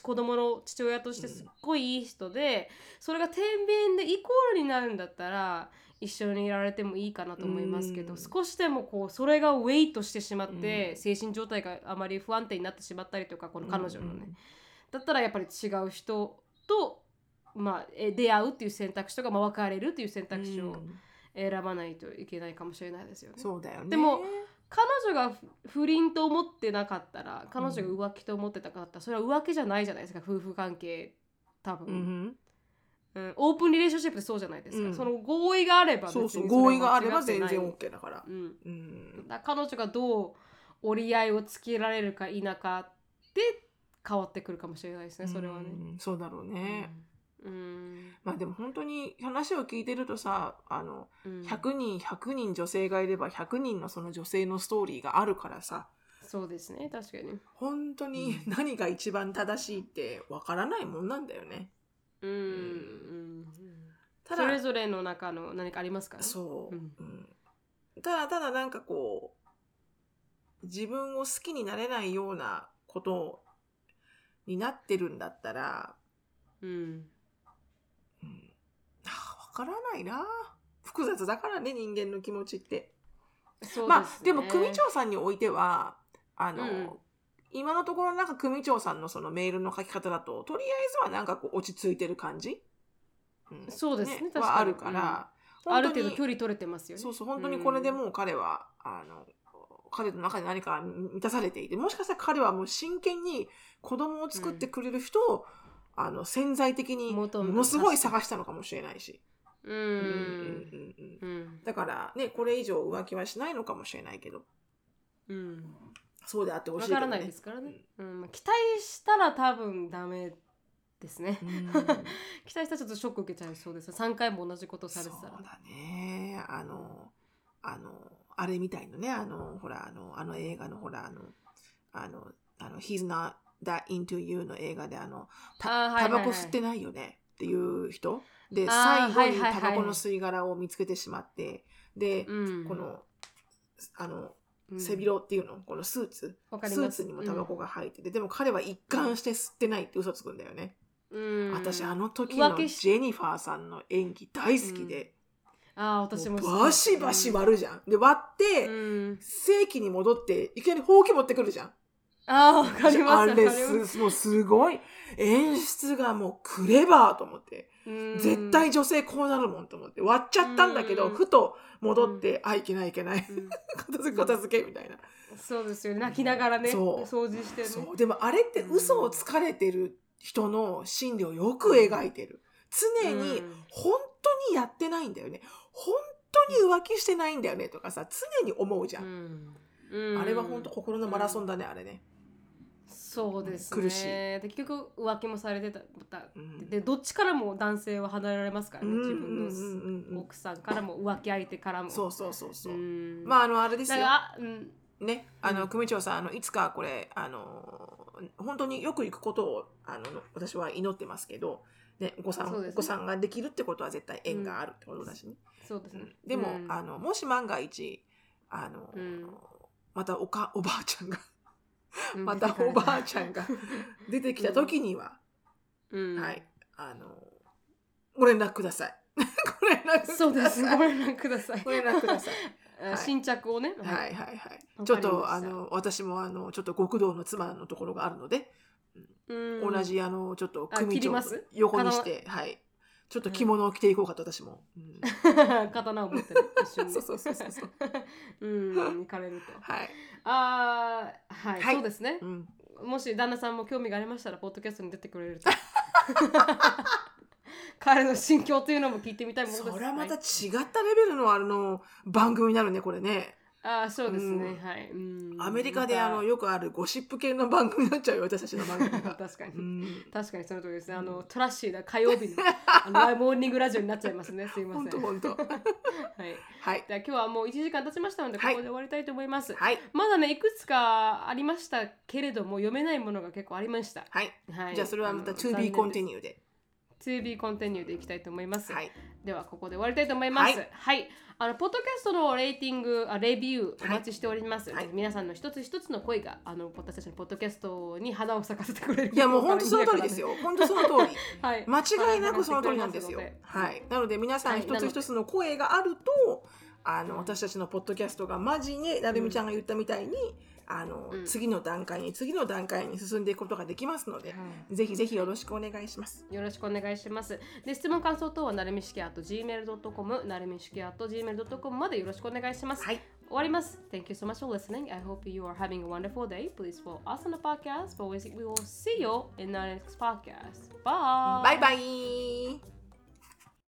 Speaker 1: 子供の父親としてすっごいいい人で、それが天秤でイコールになるんだったら一緒にいられてもいいかなと思いますけど、
Speaker 2: うん。
Speaker 1: 少しでもこうそれがウェイトしてしまって、
Speaker 2: うん。
Speaker 1: 精神状態があまり不安定になってしまったりとかこの彼女のね、
Speaker 2: うん
Speaker 1: だったらやっぱり違う人と、まあ、え出会うっていう選択肢とか、まあ、別れるっていう選択肢を
Speaker 2: うん。
Speaker 1: 選ばないといけないかもしれないですよね。
Speaker 2: そうだよね。
Speaker 1: でも彼女が不不倫と思ってなかったら彼女が浮気と思ってたかったらそれは浮気じゃないじゃないですか夫婦関係多分、
Speaker 2: うんうん。
Speaker 1: うんオープンリレーションシップってそうじゃないですか、
Speaker 2: うん。
Speaker 1: その合意があれば
Speaker 2: そうそう合意があれば全然 OK だから。
Speaker 1: うん、
Speaker 2: うん。
Speaker 1: だ彼女がどう折り合いをつけられるか否かで変わってくるかもしれないですねそれはね。
Speaker 2: うんそうだろうね。
Speaker 1: うん
Speaker 2: まあでも本当に話を聞いてるとさあの
Speaker 1: うん。
Speaker 2: 100人100人女性がいれば100人のその女性のストーリーがあるからさ。
Speaker 1: そうですね確かに。
Speaker 2: 本当に何が一番正しいってわからないもんなんだよね。
Speaker 1: うん、うん、
Speaker 2: た
Speaker 1: それ
Speaker 2: だ
Speaker 1: ぞれの中の何かありますか？
Speaker 2: そう、
Speaker 1: うん。
Speaker 2: うん。ただただなんかこう自分を好きになれないようなことになってるんだったら
Speaker 1: うん
Speaker 2: わからないな。複雑だからね人間の気持ちって。
Speaker 1: そう
Speaker 2: まあ
Speaker 1: すね。
Speaker 2: でも組長さんにおいてはあの、
Speaker 1: うん。
Speaker 2: 今のところなんか組長さんのそのメールの書き方だととりあえずはなんかこう落ち着いてる感じ、ん。
Speaker 1: そうですね確かに
Speaker 2: はあるから、
Speaker 1: ある
Speaker 2: 本当に
Speaker 1: 程度距離取れてますよね。
Speaker 2: そうそう本当にこれでもう彼は、あの彼の中で何か満たされていてもしかしたら彼はもう真剣に子供を作ってくれる人を、あの潜在的にものすごい探したのかもしれないし、
Speaker 1: うん。
Speaker 2: うんうんうん。うん
Speaker 1: うん
Speaker 2: だからねこれ以上浮気はしないのかもしれないけど。
Speaker 1: うん。
Speaker 2: そうであってほしいけど、ね、
Speaker 1: わからないですからね、うん。まあ、期待したら多分ダメですね。
Speaker 2: うん。
Speaker 1: 期待したらちょっとショック受けちゃいそうです。3回も同じことされてたら。
Speaker 2: そうだね。あのあの、あれみたいのね、あの、ほら、あの、あの映画のほら、あの、あの、あの、He's not that into you の映画で、あの、たタバコ吸ってないよね？っていう人？で、最後にタバコの吸い殻を見つけてしまって、で、
Speaker 1: うん。
Speaker 2: この、あの、
Speaker 1: うん。
Speaker 2: 背広っていうの？このスーツ？スーツにもタバコが入ってて、でも彼は一貫して吸ってないって嘘つくんだよね。
Speaker 1: うん。
Speaker 2: 私あの時
Speaker 1: 浮
Speaker 2: のジェニファーさんの演技大好きで、
Speaker 1: あー私も
Speaker 2: バシバシ割るじゃん。で、割って、
Speaker 1: うん。
Speaker 2: 正規に戻って、いきなりほうき持ってくるじゃん。
Speaker 1: あーわかります
Speaker 2: あれ
Speaker 1: す
Speaker 2: す、もうすごい、演出がもうクレバーと思って。
Speaker 1: うん
Speaker 2: 絶対女性こうなるもんと思って。割っちゃったんだけど、
Speaker 1: うん
Speaker 2: ふと戻って、あ、いけないいけない。
Speaker 1: うん
Speaker 2: 片付け片付けみたいな。
Speaker 1: そうですよね泣きながらね掃除してね
Speaker 2: そう。でもあれって嘘をつかれてる人の心理をよく描いてる。常に
Speaker 1: うん
Speaker 2: 本当にやってないんだよね。本当に浮気してないんだよねとかさ、常に思うじゃんあれは本当心のマラソンだね、あれね。
Speaker 1: そうですね。
Speaker 2: 苦し。い
Speaker 1: で結局浮気もされてたた。
Speaker 2: うん。
Speaker 1: でどっちからも男性は離れられますからね
Speaker 2: うん
Speaker 1: 自分
Speaker 2: うんうんうんうん。
Speaker 1: の奥さんからも浮気相手からも。
Speaker 2: そうそうそうそう。
Speaker 1: ん。
Speaker 2: まああのあれですよ。
Speaker 1: だからうん。
Speaker 2: ね、あの
Speaker 1: うん。
Speaker 2: 組長さんあのいつかこれあの本当によく行くことをあの私は祈ってますけど、ね、お子さん、
Speaker 1: そうですね。
Speaker 2: お子さんができるってことは絶対縁があるってことだしね。
Speaker 1: そうですね。
Speaker 2: うん。でも、
Speaker 1: うん。
Speaker 2: あのもし万が一あの、
Speaker 1: うん。
Speaker 2: またおかおばあちゃんが
Speaker 1: うん
Speaker 2: またおばあちゃんが 出てきた時には、
Speaker 1: うん。
Speaker 2: はい。あのご連絡ください。ご連絡ください。
Speaker 1: そうです。ご連絡ください。
Speaker 2: ご連絡ください。はい。
Speaker 1: 新着をね。
Speaker 2: はい。はいはい。
Speaker 1: わ
Speaker 2: ちょっとあの私もあのちょっと極道の妻のところがあるので、
Speaker 1: うん。
Speaker 2: 同じあのちょっと
Speaker 1: あ
Speaker 2: 組長
Speaker 1: 切ります？
Speaker 2: 横にしてはい。ちょっと着物を着ていこうかと私も。うん
Speaker 1: 刀を持ってね 一緒にね
Speaker 2: そうそうそうそう
Speaker 1: うん行かれると
Speaker 2: はい。
Speaker 1: あーはい、
Speaker 2: はい
Speaker 1: そうですね
Speaker 2: うん。
Speaker 1: もし旦那さんも興味がありましたらポッドキャストに出てくれると彼の心境というのも聞いてみたいものです
Speaker 2: それはまた
Speaker 1: はい
Speaker 2: 違ったレベルのあの番組になるねこれね。
Speaker 1: あーそうですね、
Speaker 2: うん。
Speaker 1: はい、うん。
Speaker 2: アメリカであの
Speaker 1: ま
Speaker 2: よくあるゴシップ系の番組になっちゃうよ私たちの番組
Speaker 1: た
Speaker 2: が。
Speaker 1: 確かに、
Speaker 2: うん。
Speaker 1: 確かにその通りですね。あのトラッシーな火曜日のあのモーニングラジオになっちゃいますね。すいません。
Speaker 2: 本当本当。
Speaker 1: はい。
Speaker 2: はい。
Speaker 1: じゃあ今日はもう1時間経ちましたのでこ
Speaker 2: はい。
Speaker 1: こで終わりたいと思います、
Speaker 2: はい。
Speaker 1: まだねいくつかありましたけれども読めないものが結構ありました、
Speaker 2: はい。
Speaker 1: はい、
Speaker 2: じゃあそれはまた to be continue で。
Speaker 1: To be continue でいきたいと思います。
Speaker 2: はい。
Speaker 1: ではここで終わりたいと思います。は
Speaker 2: はいい。
Speaker 1: あのポッドキャストのレーティング、あレビューお待ちしております。
Speaker 2: はい
Speaker 1: 皆さんの一つ一つの声があの私たちのポッドキャストに花を咲かせてくれる。
Speaker 2: いやもう本当その通りです。よ。本当その通り。
Speaker 1: はい。
Speaker 2: 間違いなくその通りなんですよ
Speaker 1: はい。
Speaker 2: はい。なので皆さん
Speaker 1: はい
Speaker 2: 一つ一つの声があると、あの私たちのポッドキャストがマジねなるみちゃんが言ったみたいに、あの、
Speaker 1: うん
Speaker 2: 次の段階に次の段階に進んでいくことができますので、ぜひぜひよろしくお願いします。
Speaker 1: よろしくお願いします。で、質問感想等はなるみしきあと gmail.com、なるみしきあと gmail.com までよろしくお願いします。
Speaker 2: はい。
Speaker 1: 終わります。Thank you so much for listening. I hope you are having a wonderful day. Please follow us on the podcast. But we will see you in our next podcast. Bye.
Speaker 2: バイバイ